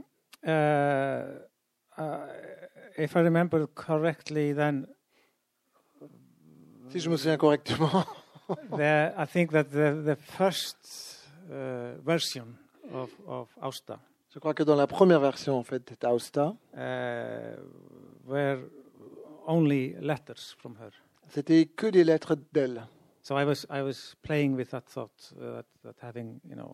uh, uh, if I remember correctly, then Si je me souviens correctement, the, I think that the, the first uh, version of, of Austa je crois que dans la première version en fait d'Austa, uh, were only letters from her. c'était que des lettres d'elle. So I was I was playing with that thought uh, that, that having you know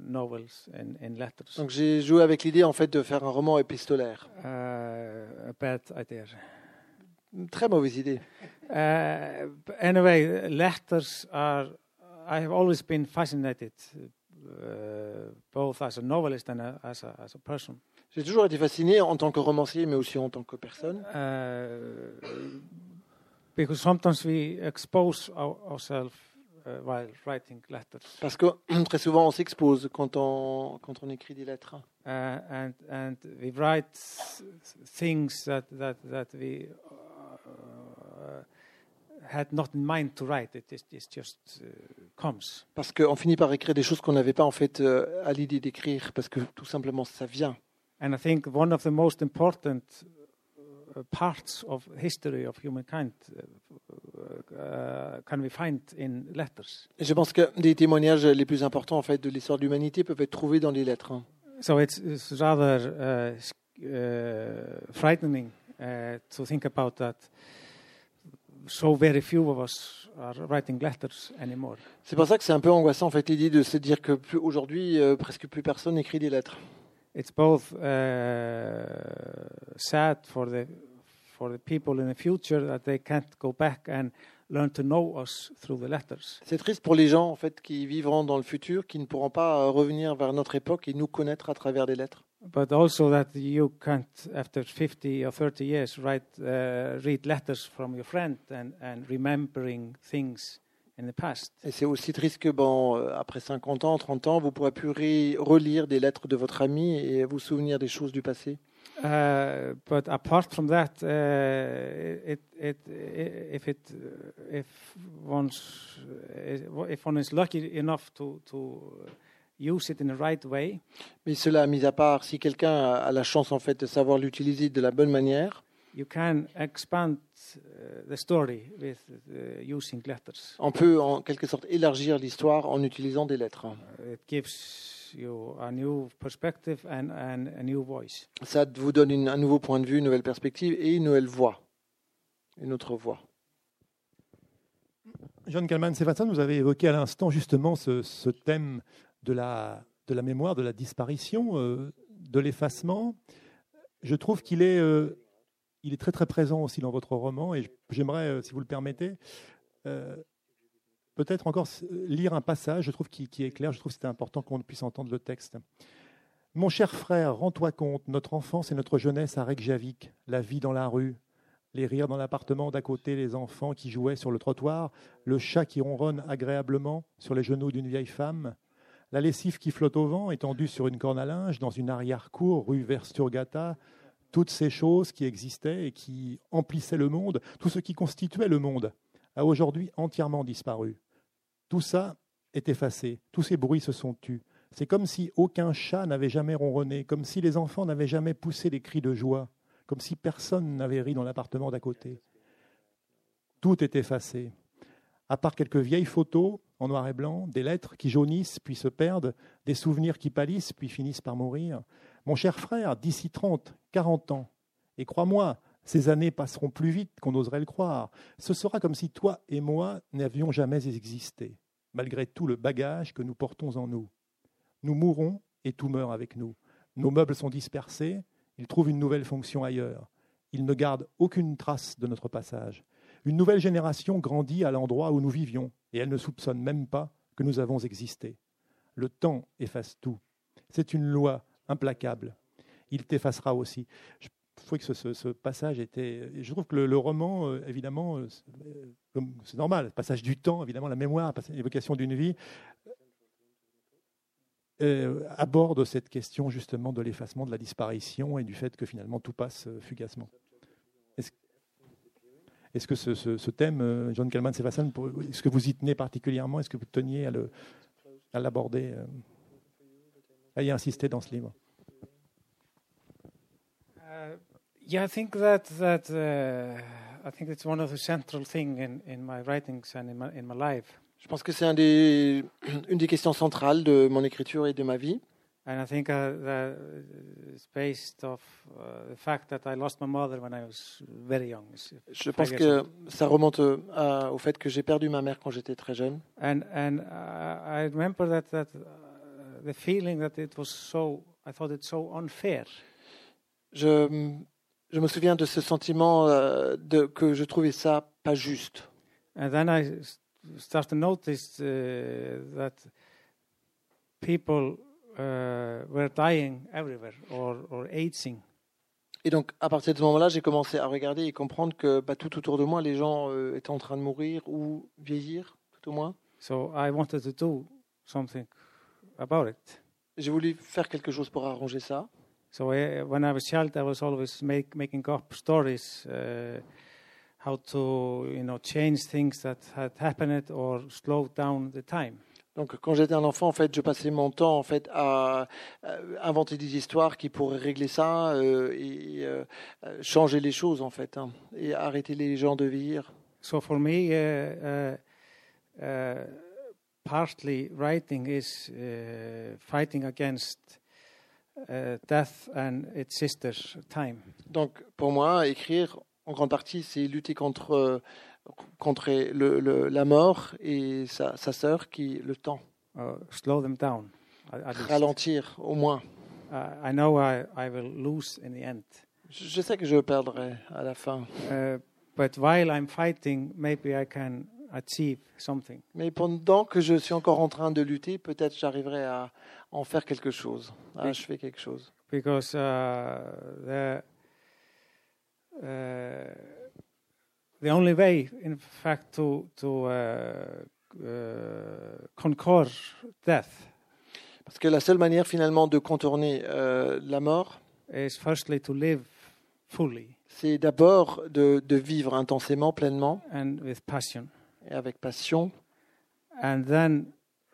novels in, in letters Donc j'ai joué avec l'idée en fait de faire un roman épistolaire. uh, a bad idea. Une très mauvaise idée. Uh, anyway, letters are. I have always been fascinated, both as a novelist and a, as a as a person. J'ai toujours été fasciné en tant que romancier, mais aussi en tant que personne. Uh, because sometimes we expose our, ourselves uh, while writing letters, Parce que très souvent on s'expose quand on, quand on écrit des lettres. uh, and and we write things that that that we uh, had not in mind to write. It just, it just uh, comes. Parce qu'on finit par écrire des choses qu'on n'avait pas en fait euh, à l'idée d'écrire, parce que tout simplement ça vient. And I think one of the most important uh, parts of history of humankind uh, uh, can we find in letters. Et je pense que des témoignages les plus importants en fait de l'histoire de l'humanité peuvent être trouvés dans les lettres. hein. So it's, it's rather uh, frightening to think about that. So very few of us are writing letters anymore. C'est pour ça que c'est un peu angoissant en fait l'idée de se dire que plus- aujourd'hui euh, presque plus personne écrit des lettres. It's both uh, sad for the for the people in the future that they can't go back and learn to know us through the letters. C'est triste pour les gens en fait qui vivront dans le futur, qui ne pourront pas euh, revenir vers notre époque et nous connaître à travers des lettres. But also that you can't, after 50 or 30 years, write, uh, read letters from your friend and, and remembering things in the past. Et c'est aussi triste que bon, euh, après 50 ans, 30 ans, vous pourrez plus relire des lettres de votre ami et vous souvenir des choses du passé. Uh, but apart from that, uh, it, it, if it, if one's, if one is lucky enough to to use it in the right way, Mais cela mis à part, si quelqu'un a la chance en fait de savoir l'utiliser de la bonne manière, you can expand uh, the story with uh, using letters. on peut en quelque sorte élargir l'histoire en utilisant des lettres. Uh, It gives you a new perspective and, and a new voice. Ça vous donne une- un nouveau point de vue, une nouvelle perspective et une nouvelle voix, une autre voix. John Kalman Stevenson, vous avez évoqué à l'instant justement ce, ce thème de la, mémoire, de la disparition, euh, de l'effacement. Je trouve qu'il est, euh, est très très présent aussi dans votre roman et j'aimerais, euh, si vous le permettez, peut-être encore lire un passage, je trouve qui, est clair, je trouve que c'est important qu'on puisse entendre le texte. Mon cher frère, rends-toi compte, notre enfance et notre jeunesse à Reykjavik, la vie dans la rue, les rires dans l'appartement d'à côté, les enfants qui jouaient sur le trottoir, le chat qui ronronne agréablement sur les genoux d'une vieille femme, la lessive qui flotte au vent étendue sur une corne à linge dans une arrière-cour rue Versturgata, toutes ces choses qui existaient et qui emplissaient le monde, tout ce qui constituait le monde, a aujourd'hui entièrement disparu. Tout ça est effacé, tous ces bruits se sont tus. C'est comme si aucun chat n'avait jamais ronronné, comme si les enfants n'avaient jamais poussé des cris de joie, comme si personne n'avait ri dans l'appartement d'à côté. Tout est effacé. À part quelques vieilles photos en noir et blanc, des lettres qui jaunissent puis se perdent, des souvenirs qui pâlissent puis finissent par mourir. Mon cher frère, d'ici 30, 40 ans, et crois-moi, ces années passeront plus vite qu'on oserait le croire. Ce sera comme si toi et moi n'avions jamais existé, malgré tout le bagage que nous portons en nous. Nous mourrons et tout meurt avec nous. Nos meubles sont dispersés, ils trouvent une nouvelle fonction ailleurs. Ils ne gardent aucune trace de notre passage. Une nouvelle génération grandit à l'endroit où nous vivions, et elle ne soupçonne même pas que nous avons existé. Le temps efface tout. C'est une loi implacable. Il t'effacera aussi. Je trouvais que ce, passage était. Je trouve que le, roman, euh, évidemment, euh, c'est normal, le passage du temps, évidemment, la mémoire, l'évocation d'une vie, euh, aborde cette question justement de l'effacement, de la disparition et du fait que finalement tout passe fugacement. Est-ce que ce, thème, euh, John Kalman Sefassan, est-ce que vous y tenez particulièrement? Est-ce que vous teniez à l'aborder à, euh, à y insister dans ce livre? Uh, Yeah, I think that that uh, I think it's one of the central things in, in my writings and in my, in my life. Je pense que c'est un des, une des questions centrales de mon écriture et de ma vie. And I think uh, that it's based off uh, the fact that I lost my mother when I was very young. Je pense que ça remonte uh, au fait que j'ai perdu ma mère quand j'étais très jeune. And and uh, I remember that that uh, the feeling that it was so I thought it so unfair. Je je me souviens de ce sentiment uh, de que je trouvais ça pas juste. And then I started to notice that people uh, were dying everywhere or, or aging. Et donc, à partir de ce moment-là, j'ai commencé à regarder et comprendre que bah, tout autour de moi, les gens euh, étaient en train de mourir ou vieillir, tout au moins. So I wanted to do something about it. J'ai voulu faire quelque chose pour arranger ça. So I, when I was child, I was always make, making up stories, uh, how to, you know, change things that had happened or slow down the time. Donc, quand j'étais un enfant, en fait, je passais mon temps en fait à, inventer des histoires qui pourraient régler ça euh, et euh, changer les choses en fait, hein, et arrêter les gens de vieillir. So for me, uh, uh, uh, partly writing is uh, fighting against uh, death and its sister time. Donc, pour moi, écrire en grande partie, c'est lutter contre contre le, le, la mort et sa, sa sœur qui le temps. Uh, slow them down. Ralentir au moins. Uh, I know I, I will lose in the end. Je, sais que je perdrai à la fin. Uh, but while I'm fighting, maybe I can achieve something. Mais pendant que je suis encore en train de lutter, peut-être j'arriverai à en faire quelque chose, à achever quelque chose. Because uh, the, uh, the only way, in fact, to, to uh, uh, conquer death. Parce que la seule manière finalement de contourner euh, la mort, is firstly to live fully. C'est d'abord de, de, vivre intensément, pleinement, and with passion. et avec passion. And then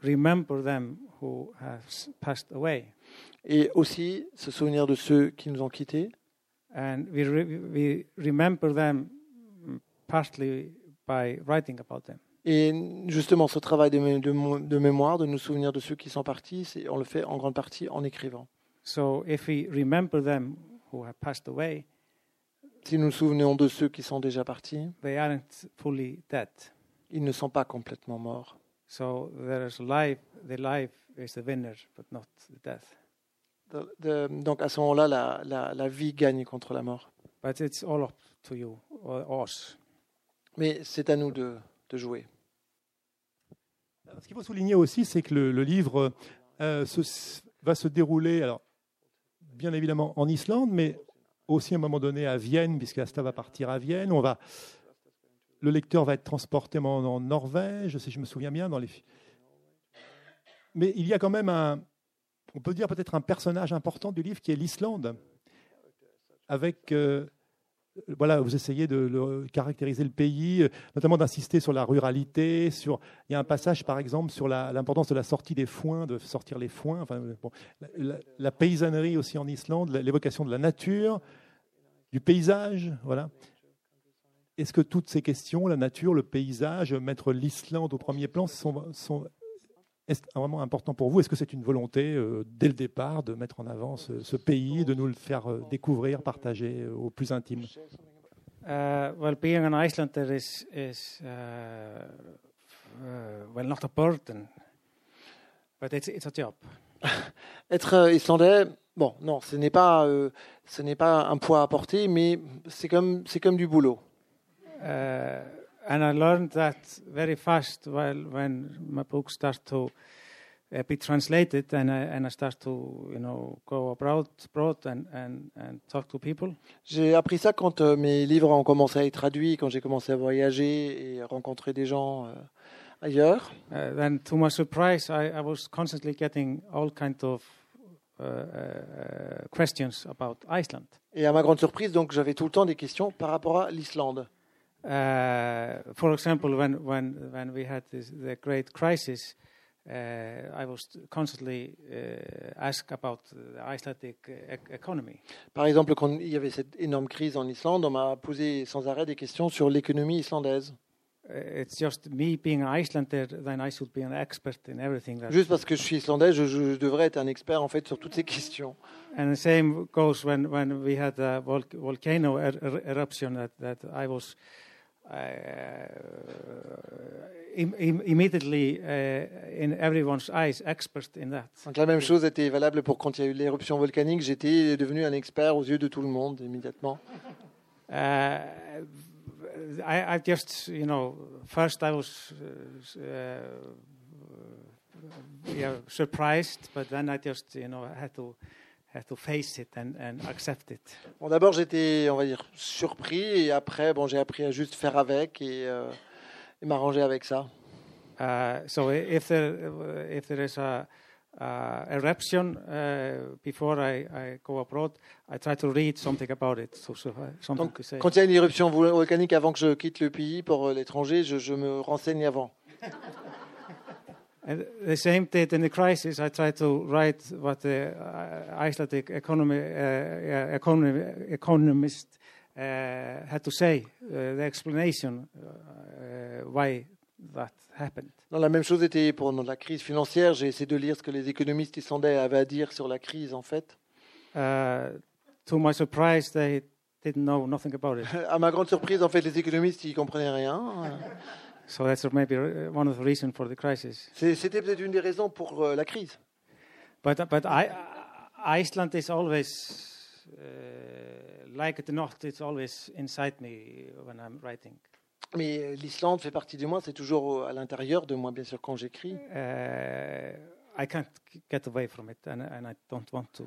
remember them who have passed away. Et aussi se souvenir de ceux qui nous ont quittés. And we, re we remember them partly by writing about them. Et justement, ce travail de, de, de, mémoire, de nous souvenir de ceux qui sont partis, on le fait en grande partie en écrivant. So if we remember them who have passed away, si nous nous souvenons de ceux qui sont déjà partis, they aren't fully dead. ils ne sont pas complètement morts. So there is life, the life is the winner, but not the death. De, de, donc à ce moment-là, la, la, la, vie gagne contre la mort. But it's all up to you, or us. Mais c'est à nous de, jouer. Ce qu'il faut souligner aussi, c'est que le, livre euh, va se dérouler, alors, bien évidemment en Islande, mais aussi à un moment donné à Vienne, puisque Asta va partir à Vienne. On va, le lecteur va être transporté en, en Norvège, si je me souviens bien, dans les. Mais il y a quand même un, on peut dire peut-être un personnage important du livre qui est l'Islande. avec euh, voilà, vous essayez de caractériser le pays, euh, notamment d'insister sur la ruralité. Sur, il y a un passage, par exemple, sur l'importance de la sortie des foins, de sortir les foins. Enfin, la, paysannerie aussi en Islande, la- l'évocation de la nature, du paysage. Voilà. Est-ce que toutes ces questions, la nature, le paysage, mettre l'Islande au premier plan, sont est vraiment importants pour vous? Est-ce que c'est une volonté euh, dès le départ de mettre en avant ce, ce pays, de nous le faire euh, découvrir, partager euh, au plus intime? Uh, well, being an Icelander is is uh, uh, well not a burden, but it's it's a job. Être islandais, bon, non, ce n'est pas, euh, ce n'est pas un poids à porter, mais c'est comme, c'est comme du boulot. Uh, and I learned that very fast while when my books start to uh, be translated and I, and I start to you know go abroad, abroad and, and, and talk to people. J'ai appris ça quand euh, mes livres ont commencé à être traduits, quand j'ai commencé à voyager et rencontrer des gens euh, ailleurs. Uh, then, to my surprise, I, I was constantly getting all kind of uh, questions about Iceland. Et à ma grande surprise, donc, j'avais tout le temps des questions par rapport à l'Islande. Uh, for example, when when when we had this, the great crisis, uh, I was constantly uh, asked about the Icelandic uh, economy. Par exemple, quand il y avait cette énorme crise en Islande, on m'a posé sans arrêt des questions sur l'économie islandaise. Uh, It's just me being an Icelander, then I should be an expert in everything. That, Juste parce que je suis islandais, je, je devrais être un expert en fait sur toutes ces questions. and the same goes when when we had a vol- volcano er- er- eruption that that I was. Uh, im- im- immediately uh, in everyone's eyes expert in that Donc la même chose était valable pour quand il y a eu l'éruption volcanique. J'étais devenu un expert aux yeux de tout le monde immédiatement. Uh, I, I just, you know, first I was uh, uh, yeah, surprised, but then I just, you know, had to to face it and, and accept it. Bon, d'abord j'étais, on va dire, surpris et après, bon, j'ai appris à juste faire avec et, euh, et m'arranger avec ça. Uh, so if there if there is a uh, eruption uh, before I, I go abroad, I try to read something about it, so, so uh, something Donc, to say. quand il y a une éruption vol- volcanique avant que je quitte le pays pour euh, l'étranger, je, je me renseigne avant. And the same did in the crisis. I tried to write what the uh, Icelandic economy, uh, uh, economy economist uh, had to say, uh, the explanation why that happened. Non, la même chose était pour la crise financière. J'ai essayé de lire ce que les économistes islandais avaient à dire sur la crise en fait. Uh, to my surprise, they didn't know nothing about it. À ma grande surprise, en fait, les économistes ils comprenaient rien. So that's maybe uh, one of the reasons for the crisis. C'était peut-être une des raisons pour euh, la crise. But but I, Iceland is always uh, like or not. It's always inside me when I'm writing. Mais euh, l'Islande fait partie de moi, c'est toujours à l'intérieur de moi, bien sûr, quand j'écris. uh, I can't get away from it, and, and I don't want to.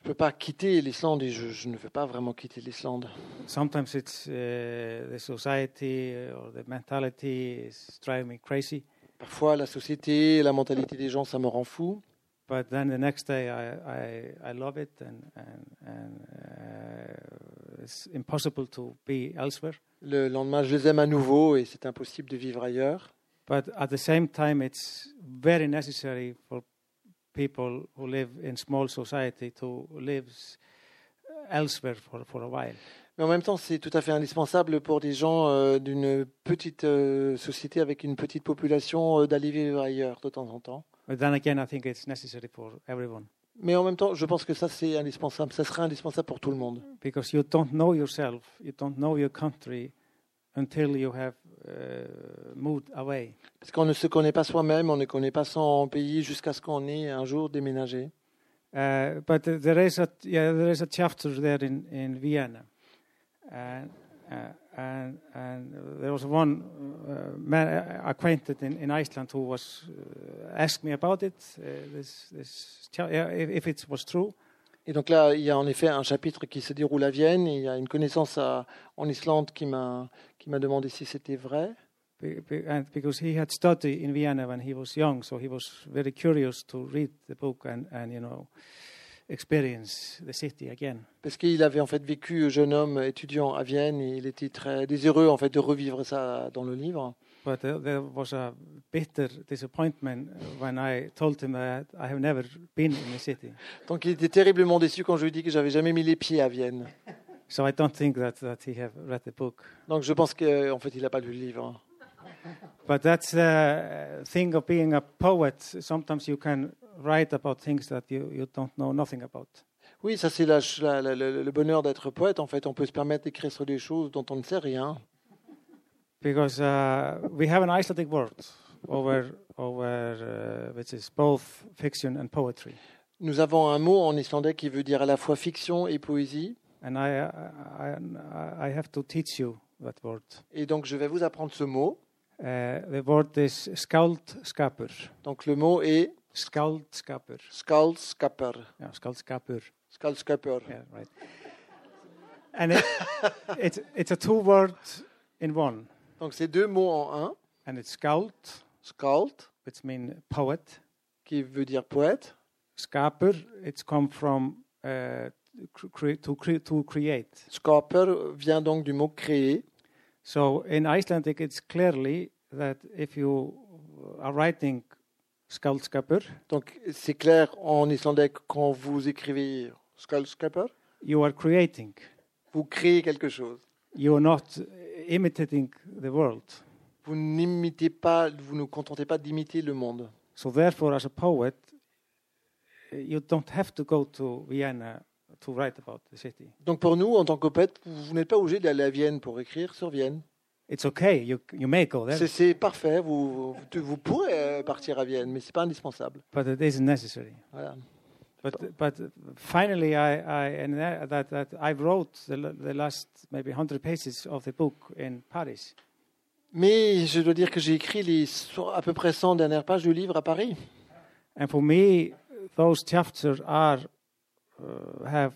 Je ne peux pas quitter l'Islande et je, je ne veux pas vraiment quitter l'Islande. Sometimes it's uh, the society or the mentality is driving me crazy, Parfois, la société, la mentalité des gens, ça me rend fou. but then the next day I, I, I love it, and, and, and uh, it's impossible to be elsewhere. Le lendemain, je les aime à nouveau et c'est impossible de vivre ailleurs. But at the same time, it's very necessary for people who live in small society to live s- elsewhere for, for a while. Mais en même temps, c'est tout à fait indispensable pour des gens euh, d'une petite euh, société avec une petite population euh, d'aller vivre ailleurs de temps en temps. But then again, I think it's necessary for everyone Mais en même temps, je pense que ça, c'est indispensable. Ça serait indispensable pour tout le monde. because you don't know yourself, you don't know your country until you have uh, moved away. Parce qu'on ne se connaît pas soi-même, on ne connaît pas son pays jusqu'à ce qu'on ait un jour déménagé. Uh, but th- there is a yeah, there is a chapter there in in Vienna, and uh, and and there was one uh, man acquainted in, in Iceland who was uh, asked me about it. Uh, this this if, if it was true. Et donc là, il y a en effet un chapitre qui se déroule à Vienne et il y a une connaissance à- en Islande qui m'a qui m'a demandé si c'était vrai. Because he had studied in Vienna when he was young, so he was very curious to read the book and, and you know experience the city again. Parce qu'il avait en fait vécu jeune homme étudiant à Vienne et il était très désireux en fait de revivre ça dans le livre. But uh, there was a bitter disappointment when I told him that I have never been in the city. Donc il était terriblement déçu quand je lui ai dit que j'avais jamais mis les pieds à Vienne. So I don't think that, that he have read the book. Donc je pense qu'en fait il n'a pas lu le livre. But that's the thing of being a poet. Sometimes you can write about things that you, you don't know nothing about. Oui, ça c'est la- la- la- le le bonheur d'être poète. En fait, on peut se permettre d'écrire sur des choses dont on ne sait rien. Because uh, we have an Icelandic word over, over uh, which is both fiction and poetry. Nous avons un mot en islandais qui veut dire à la fois fiction et poésie. And I, I, I I have to teach you that word. Et donc je vais vous apprendre ce mot. Uh, the word is. Donc le mot est. Yeah. Yeah, right. And it, it's, it's a two word in one. Donc c'est deux mots en un. And it's skald, Skald, which means poet. qui veut dire poète. Skapur, it's come from uh, cre- to, cre- to create. Skapur vient donc du mot créer. So in Icelandic, it's clearly that if you are writing skaldskapur, Donc c'est clair en islandais que quand vous écrivez skaldskapur, you are creating. vous créez quelque chose. You are not imitating the world. Vous n'imitez pas, vous ne contentez pas d'imiter le monde. So therefore, as a poet, you don't have to go to Vienna to write about the city. Donc pour nous, en tant que poète, vous n'êtes pas obligé d'aller à Vienne pour écrire sur Vienne. It's okay. You you may go there, C'est- parfait, vous, vous, vous pourrez euh, partir à Vienne, mais c'est pas indispensable. but it isn't necessary. Voilà. But but finally, I I and that that, that I wrote the, last maybe hundred pages of the book in Paris. Mais je dois dire que j'ai écrit les so- à peu près 100 dernières pages du livre à Paris. And for me, those chapters are uh, have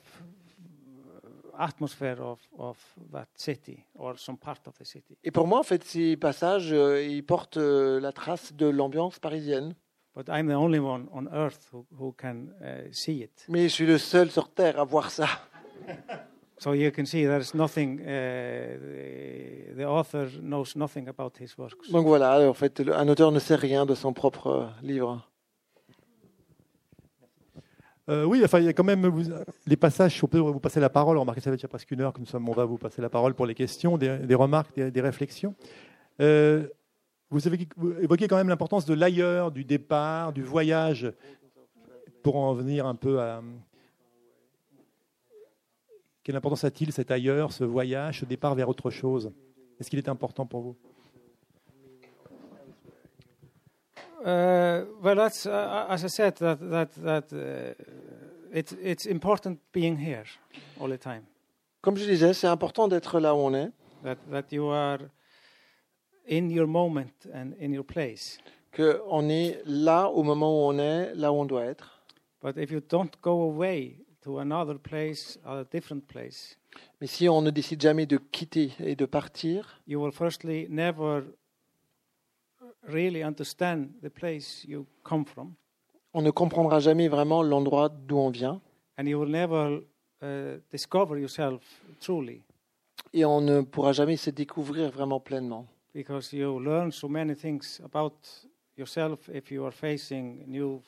atmosphere of, of that city or some part of the city. Et pour moi, en fait, ces passages, euh, ils portent euh, la trace de l'ambiance parisienne. But I'm the only one on earth who, who can uh, see it. Mais je suis le seul sur Terre à voir ça. So you can see there's nothing, uh, the, author knows nothing about his works. Donc voilà, en fait, un auteur ne sait rien de son propre euh, livre. Euh, oui, enfin, il y a quand même vous- les passages, on peut vous passer la parole. Remarquez, ça fait déjà presque une heure que nous sommes. On va vous passer la parole pour les questions, des, des remarques, des, des réflexions. Euh, vous avez évoqué quand même l'importance de l'ailleurs, du départ, du voyage, pour en venir un peu à. Quelle importance a-t-il cet ailleurs, ce voyage, ce départ vers autre chose? Est-ce qu'il est important pour vous? Uh, well, that's uh, as I said that that that uh, it's it's important being here all the time. Comme je disais, c'est important d'être là où on est, That that you are in your moment and in your place. qu'on est là au moment où on est, là où on doit être. But if you don't go away to another place, a different place, Mais si on ne décide jamais de quitter et de partir, you will firstly never really understand the place you come from, on ne comprendra jamais vraiment l'endroit d'où on vient and you will never uh, discover yourself truly et on ne pourra jamais se découvrir vraiment pleinement. Because you learn so many things about yourself if you are facing new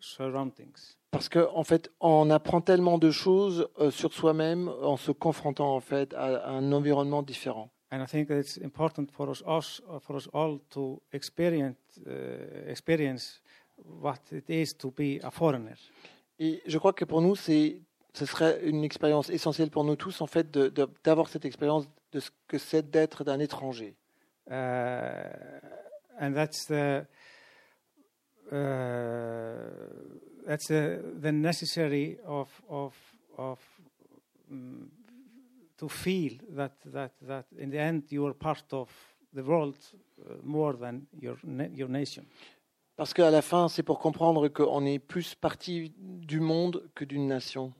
surroundings. Parce qu'en en fait, on apprend tellement de choses euh, sur soi-même en se confrontant en fait à, à un environnement différent. And I think that it's important for us, us for us all to experience, uh, experience what it is to be a foreigner. Et je crois que pour nous, c'est, ce serait une expérience essentielle pour nous tous en fait d'avoir cette expérience de ce que c'est d'être d'un étranger. Uh, and that's the uh, that's the, the necessary of of of mm, to feel that that that in the end you are part of the world uh, more than your your nation. Parce qu'à la fin, c'est pour comprendre qu'on est plus partie du monde que d'une nation.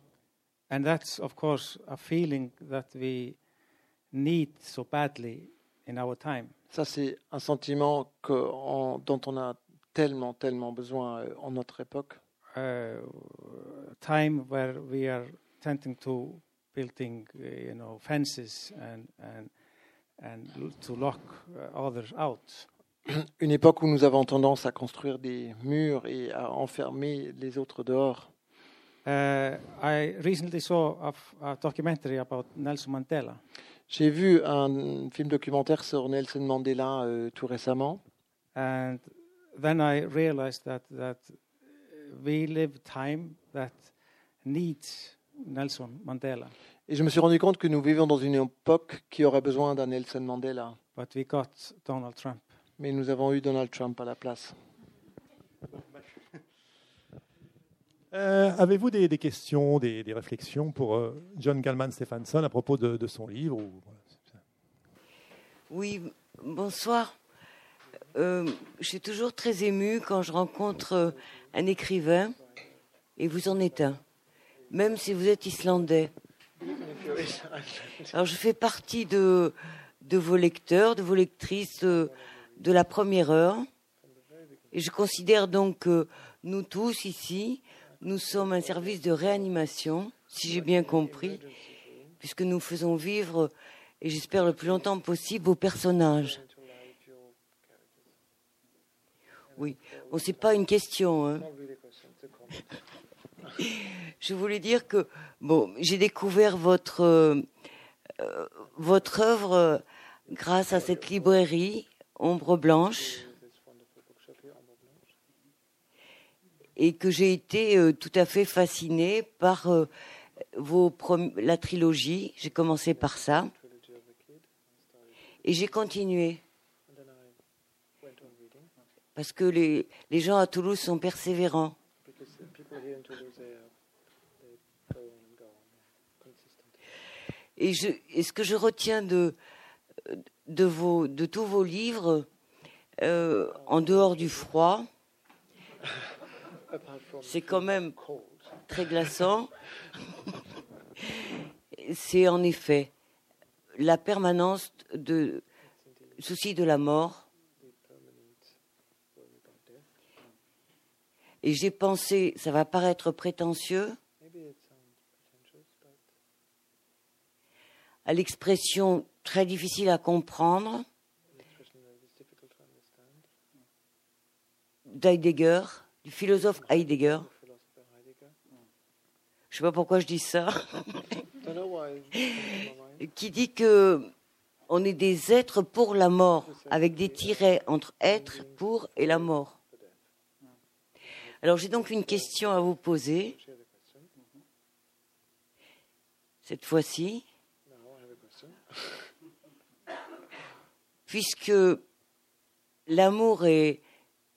And that's of course a feeling that we need so badly in our time. Ça, c'est un sentiment que, en- dont on a tellement, tellement besoin euh, en notre époque. uh, time where we are tending to building, uh, you know, fences and and and l- to lock uh, others out. Une époque où nous avons tendance à construire des murs et à enfermer les autres dehors. Uh, I recently saw a, a documentary about Nelson Mandela, J'ai vu un film documentaire sur Nelson Mandela euh, tout récemment. and then I realized that that we live time that needs Nelson Mandela, Et je me suis rendu compte que nous vivons dans une époque qui aurait besoin d'un Nelson Mandela. but we got Donald Trump. Mais nous avons eu Donald Trump à la place. Euh, Avez-vous des, questions, des, réflexions pour euh, John Gallman Stephenson à propos de, de son livre. Oui, bonsoir. Euh, je suis toujours très émue quand je rencontre un écrivain, et vous en êtes un, même si vous êtes islandais. Alors je fais partie de, de vos lecteurs, de vos lectrices euh, de la première heure, et je considère donc que nous tous ici, nous sommes un service de réanimation, si j'ai bien compris, puisque nous faisons vivre et j'espère le plus longtemps possible vos personnages. Oui, bon, c'est pas une question. hein. Je voulais dire que bon, j'ai découvert votre euh, euh, votre œuvre euh, grâce à cette librairie Ombre Blanche et que j'ai été euh, tout à fait fascinée par euh, vos la trilogie. J'ai commencé par ça et j'ai continué parce que les, les gens à Toulouse sont persévérants. Et, je, et ce que je retiens de, de, vos, de tous vos livres, euh, en dehors du froid, c'est quand même très glaçant. c'est en effet la permanence de souci de la mort. Et j'ai pensé, ça va paraître prétentieux, à l'expression très difficile à comprendre d'Heidegger, du philosophe Heidegger. Je ne sais pas pourquoi je dis ça. qui dit que on est des êtres pour la mort, avec des tirets entre être, pour et la mort. Alors j'ai donc une question à vous poser. Cette fois-ci, puisque l'amour est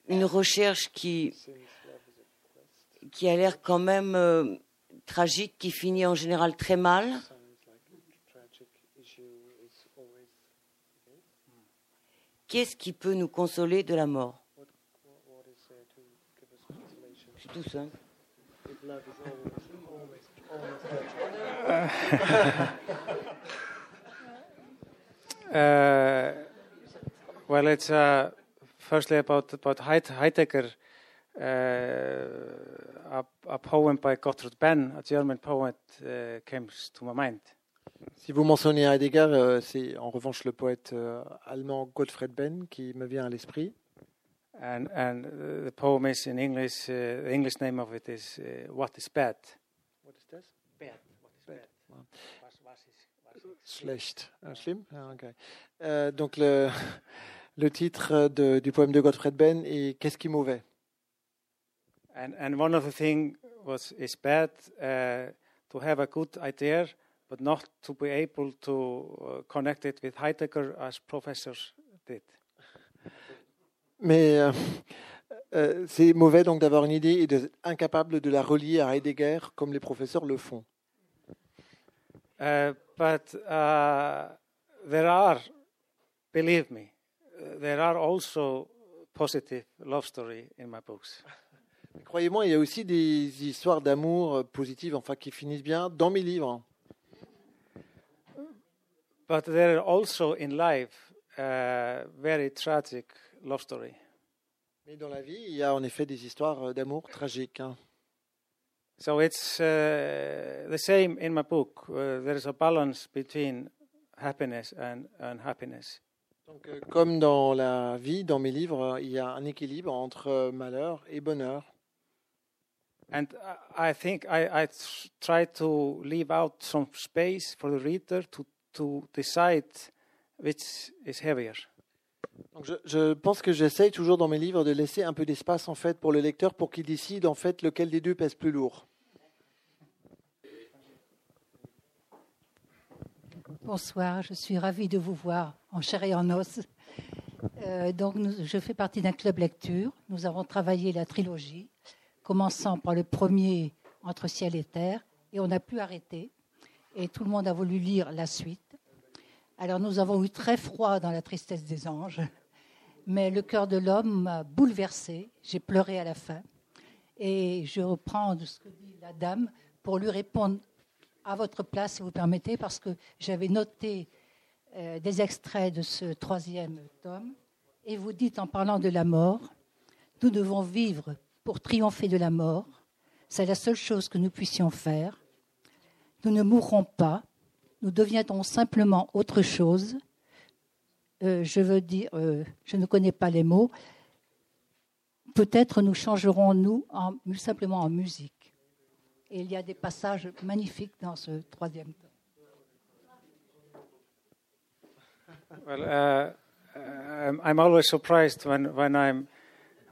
une recherche qui, qui a l'air quand même euh, tragique, qui finit en général très mal. Qu'est-ce qui peut nous consoler de la mort? C'est tout simple. Uh, well, it's uh, firstly about about Heid- Heidegger, uh, a, a poem by Gottfried Benn, a German poet, uh, comes to my mind. Si vous mentionnez Heidegger, euh, c'est en revanche le poète euh, allemand Gottfried Benn qui me vient à l'esprit. And and uh, the poem is in English. The English name of it is "What is Bad?" Bad. What is bad? Was, was is, was is Schlecht. Ah, schlimm? Ah, ok. Euh, donc le, le titre de- du poème de Gottfried Benn est Qu'est-ce qui est mauvais? And and one of the thing was is bad uh, to have a good idea, but not to be able to uh, connect it with Heidegger as professors did. Mais euh, euh, c'est mauvais donc d'avoir une idée et d'être incapable de la relier à Heidegger comme les professeurs le font. Uh, but uh, there are, believe me, there are also positive love story in my books. Croyez-moi, il y a aussi des histoires d'amour euh, positives, enfin qui finissent bien, dans mes livres. But there are also in life uh, very tragic love story. Mais dans la vie, il y a en effet des histoires euh, d'amour tragiques. hein. So it's uh, the same in my book. Uh, there is a balance between happiness and unhappiness. Donc, euh, comme dans la vie, dans mes livres, il y a un équilibre entre euh, malheur et bonheur. And I think I, I tr- try to leave out some space for the reader to, to decide which is heavier. Donc, je, je pense que j'essaye toujours dans mes livres de laisser un peu d'espace en fait pour le lecteur pour qu'il décide en fait lequel des deux pèse plus lourd. Bonsoir, je suis ravie de vous voir en chair et en os. Euh, donc, je fais partie d'un club lecture. Nous avons travaillé la trilogie, commençant par le premier Entre ciel et terre, et on n'a pu arrêter. Et tout le monde a voulu lire la suite. Alors, nous avons eu très froid dans la tristesse des anges, mais le cœur de l'homme m'a bouleversé. J'ai pleuré à la fin. Et je reprends de ce que dit la dame pour lui répondre à votre place, si vous permettez, parce que j'avais noté euh, des extraits de ce troisième tome. Et vous dites, en parlant de la mort, nous devons vivre pour triompher de la mort. C'est la seule chose que nous puissions faire. Nous ne mourrons pas. Nous deviendrons simplement autre chose. Euh, je veux dire, euh, je ne connais pas les mots. Peut-être nous changerons, nous, en, simplement en musique. Et il y a des passages magnifiques dans ce troisième tome. Well, uh, I'm, I'm always surprised when, when, I'm,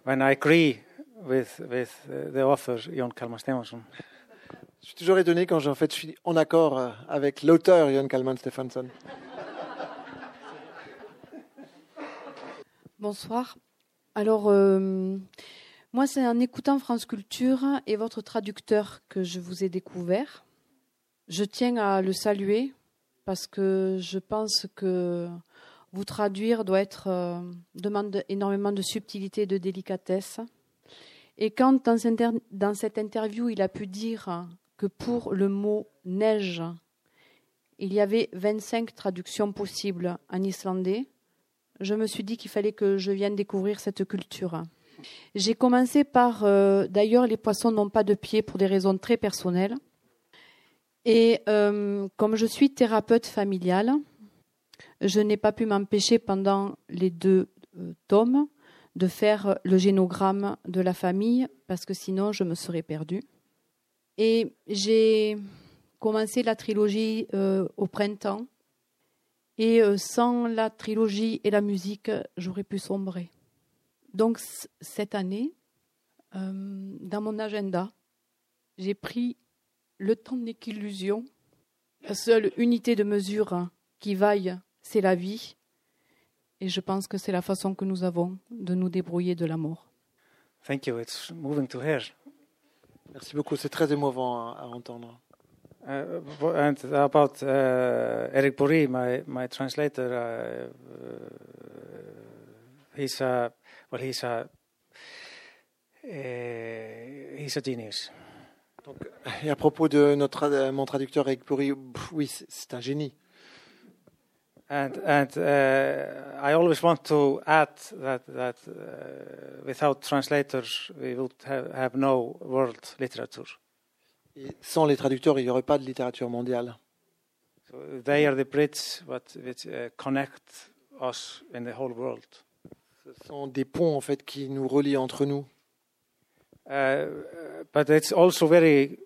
when I agree with, with uh, the author, Jon Kalman. Je suis toujours étonné quand en fait, je suis en accord euh, avec l'auteur Jon Kalman Stephenson. Bonsoir. Alors, euh, moi, c'est en écoutant France Culture et votre traducteur que je vous ai découvert. Je tiens à le saluer parce que je pense que vous traduire doit être euh, demande énormément de subtilité et de délicatesse. Et quand dans, cette inter- dans cette interview, il a pu dire que pour le mot neige, il y avait 25 traductions possibles en islandais, je me suis dit qu'il fallait que je vienne découvrir cette culture. J'ai commencé par, euh, d'ailleurs, les poissons n'ont pas de pied pour des raisons très personnelles. Et euh, comme je suis thérapeute familiale, je n'ai pas pu m'empêcher pendant les deux euh, tomes de faire le génogramme de la famille parce que sinon je me serais perdue. Et j'ai commencé la trilogie au printemps et sans la trilogie et la musique, j'aurais pu sombrer. Donc cette année, euh, dans mon agenda, j'ai pris le temps n'est qu'illusion. La seule unité de mesure qui vaille, c'est la vie. Et je pense que c'est la façon que nous avons de nous débrouiller de la mort. Thank you. It's moving to hear. Merci beaucoup, c'est très émouvant à, à entendre. Uh, and about uh, Eric Bory, my, my translator, uh, uh, he's a, well, he's a, uh, he's a genius. Et à propos de notre, mon traducteur Eric oui, c'est- c'est un génie. And and uh, I always want to add that that uh, without translators we would have, have no world literature. Et sans les traducteurs, il n'y aurait pas de littérature mondiale. So they are the bridge what which uh, connect us in the whole world. Sont des ponts en fait qui nous relient entre nous. Uh, but it's also very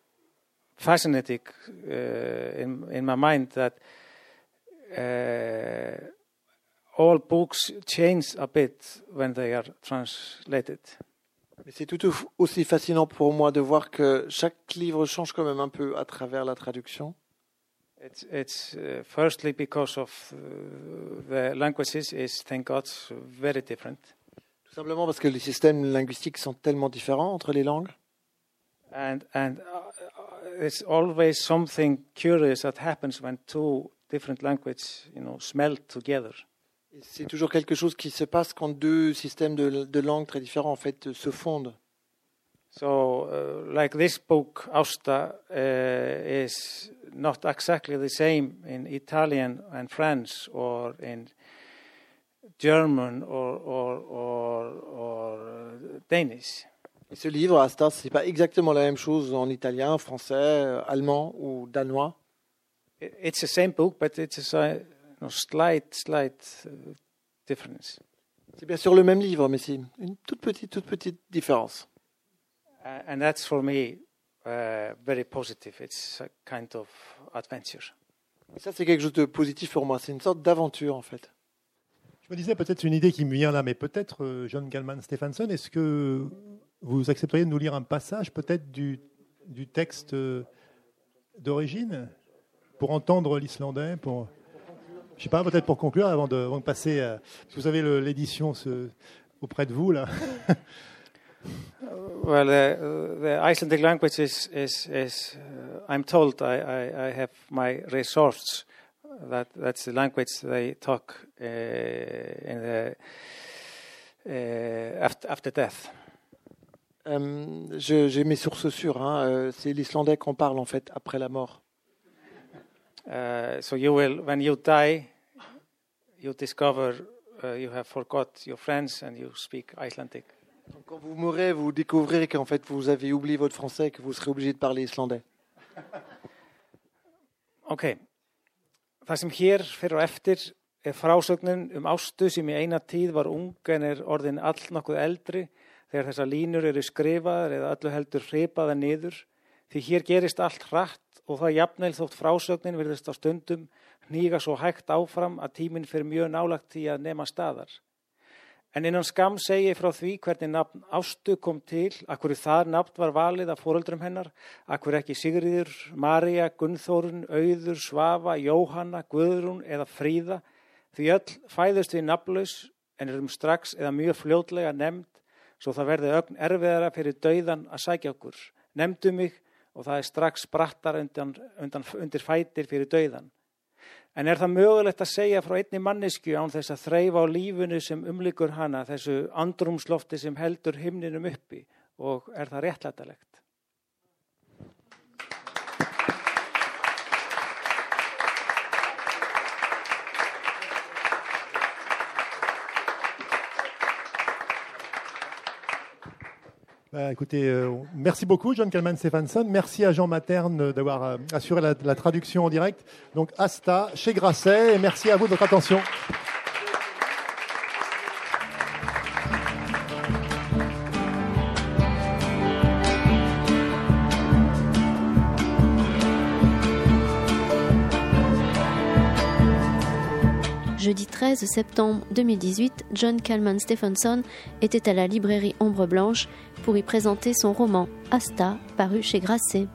fascinating uh, in in my mind that uh, all books change a bit when they are translated. C'est tout au- aussi fascinant pour moi de voir que chaque livre change quand même un peu à travers la traduction. It's, it's uh, firstly because of uh, the languages is, thank God, very different. Tout simplement parce que les systèmes linguistiques sont tellement différents entre les langues. And, and uh, it's always something curious that happens when two different languages, you know, smelt together. Et C'est toujours quelque chose qui se passe quand deux systèmes de, de langues très différents en fait se fondent. So, uh, like this book, Austa, uh, is not exactly the same in Italian and French or in German or, or, or, or uh, Danish. Et ce livre, Asta, c'est pas exactement la même chose en italien, français, euh, allemand ou danois? It's the same book, but it's a you know, slight, slight uh, difference. C'est bien sûr le même livre, mais c'est une toute petite, toute petite différence. Uh, and that's for me uh, very positive. It's a kind of adventure. Et ça, c'est quelque chose de positif pour moi. C'est une sorte d'aventure, en fait. Je me disais peut-être une idée qui me vient là, mais peut-être euh, John Gallman Stephenson, est-ce que vous accepteriez de nous lire un passage peut-être du, du texte euh, d'origine pour entendre l'islandais pour je sais pas peut-être pour conclure avant de, avant de passer à, parce que vous avez l'édition auprès de vous là Well, uh, the Icelandic language is, is, is uh, I'm told I, I, I have my resource. That, that's the language they talk uh, in the, uh, after, after death. Je- J'ai mes sources sûres. hein. Euh, C'est l'islandais qu'on parle, en fait, après la mort. Uh, so you will, when you die, you discover uh, you have forgot your friends and you speak Icelandic. Quand vous mourrez, vous découvrirez qu'en fait, vous avez oublié votre français et que vous serez obligé de parler islandais. Ok, það sem hér fyrir og eftir er frásögnin um ástu sem í eina tíð var ung en er orðin all nokkuð eldri þegar þessar línur eru skrifaðar eða öllu heldur hripaðar niður því hér gerist allt hratt og það jafnvel þótt frásögnin virðist á stundum hníga svo hægt áfram að tíminn fyrir mjög nálagt því að nema staðar. En innan skam segi ég frá því hvernig nafn Ástu kom til, akkur það nafn var valið af fóreldrum hennar, akkur ekki Sigriður, Marja, Gunnþórun, Auður, Svafa, Jóhanna, Guðrún eða Fríða, því öll fæðust við nafnlaus en erum strax eða mjög fljótlega nefnd, svo það verði ögn erfiðara fyrir dauðan að sækja okkur. Nefndu mig og það er strax brattar undan, undan, undir fætir fyrir dauðan. En er það mögulegt að segja frá einni mannesku án þess að þreyfa á lífinu sem umlikur hana, þessu andrumslofti sem heldur himninum uppi og er það réttlætalegt? Bah, écoutez, euh, merci beaucoup, John Kalman Stephenson. Merci à Jean Materne d'avoir euh, assuré la, la traduction en direct. Donc, Asta, chez Grasset, et merci à vous de votre attention. 13 septembre 2018, John Kalman Stephenson était à la librairie Ombre Blanche pour y présenter son roman Asta, paru chez Grasset.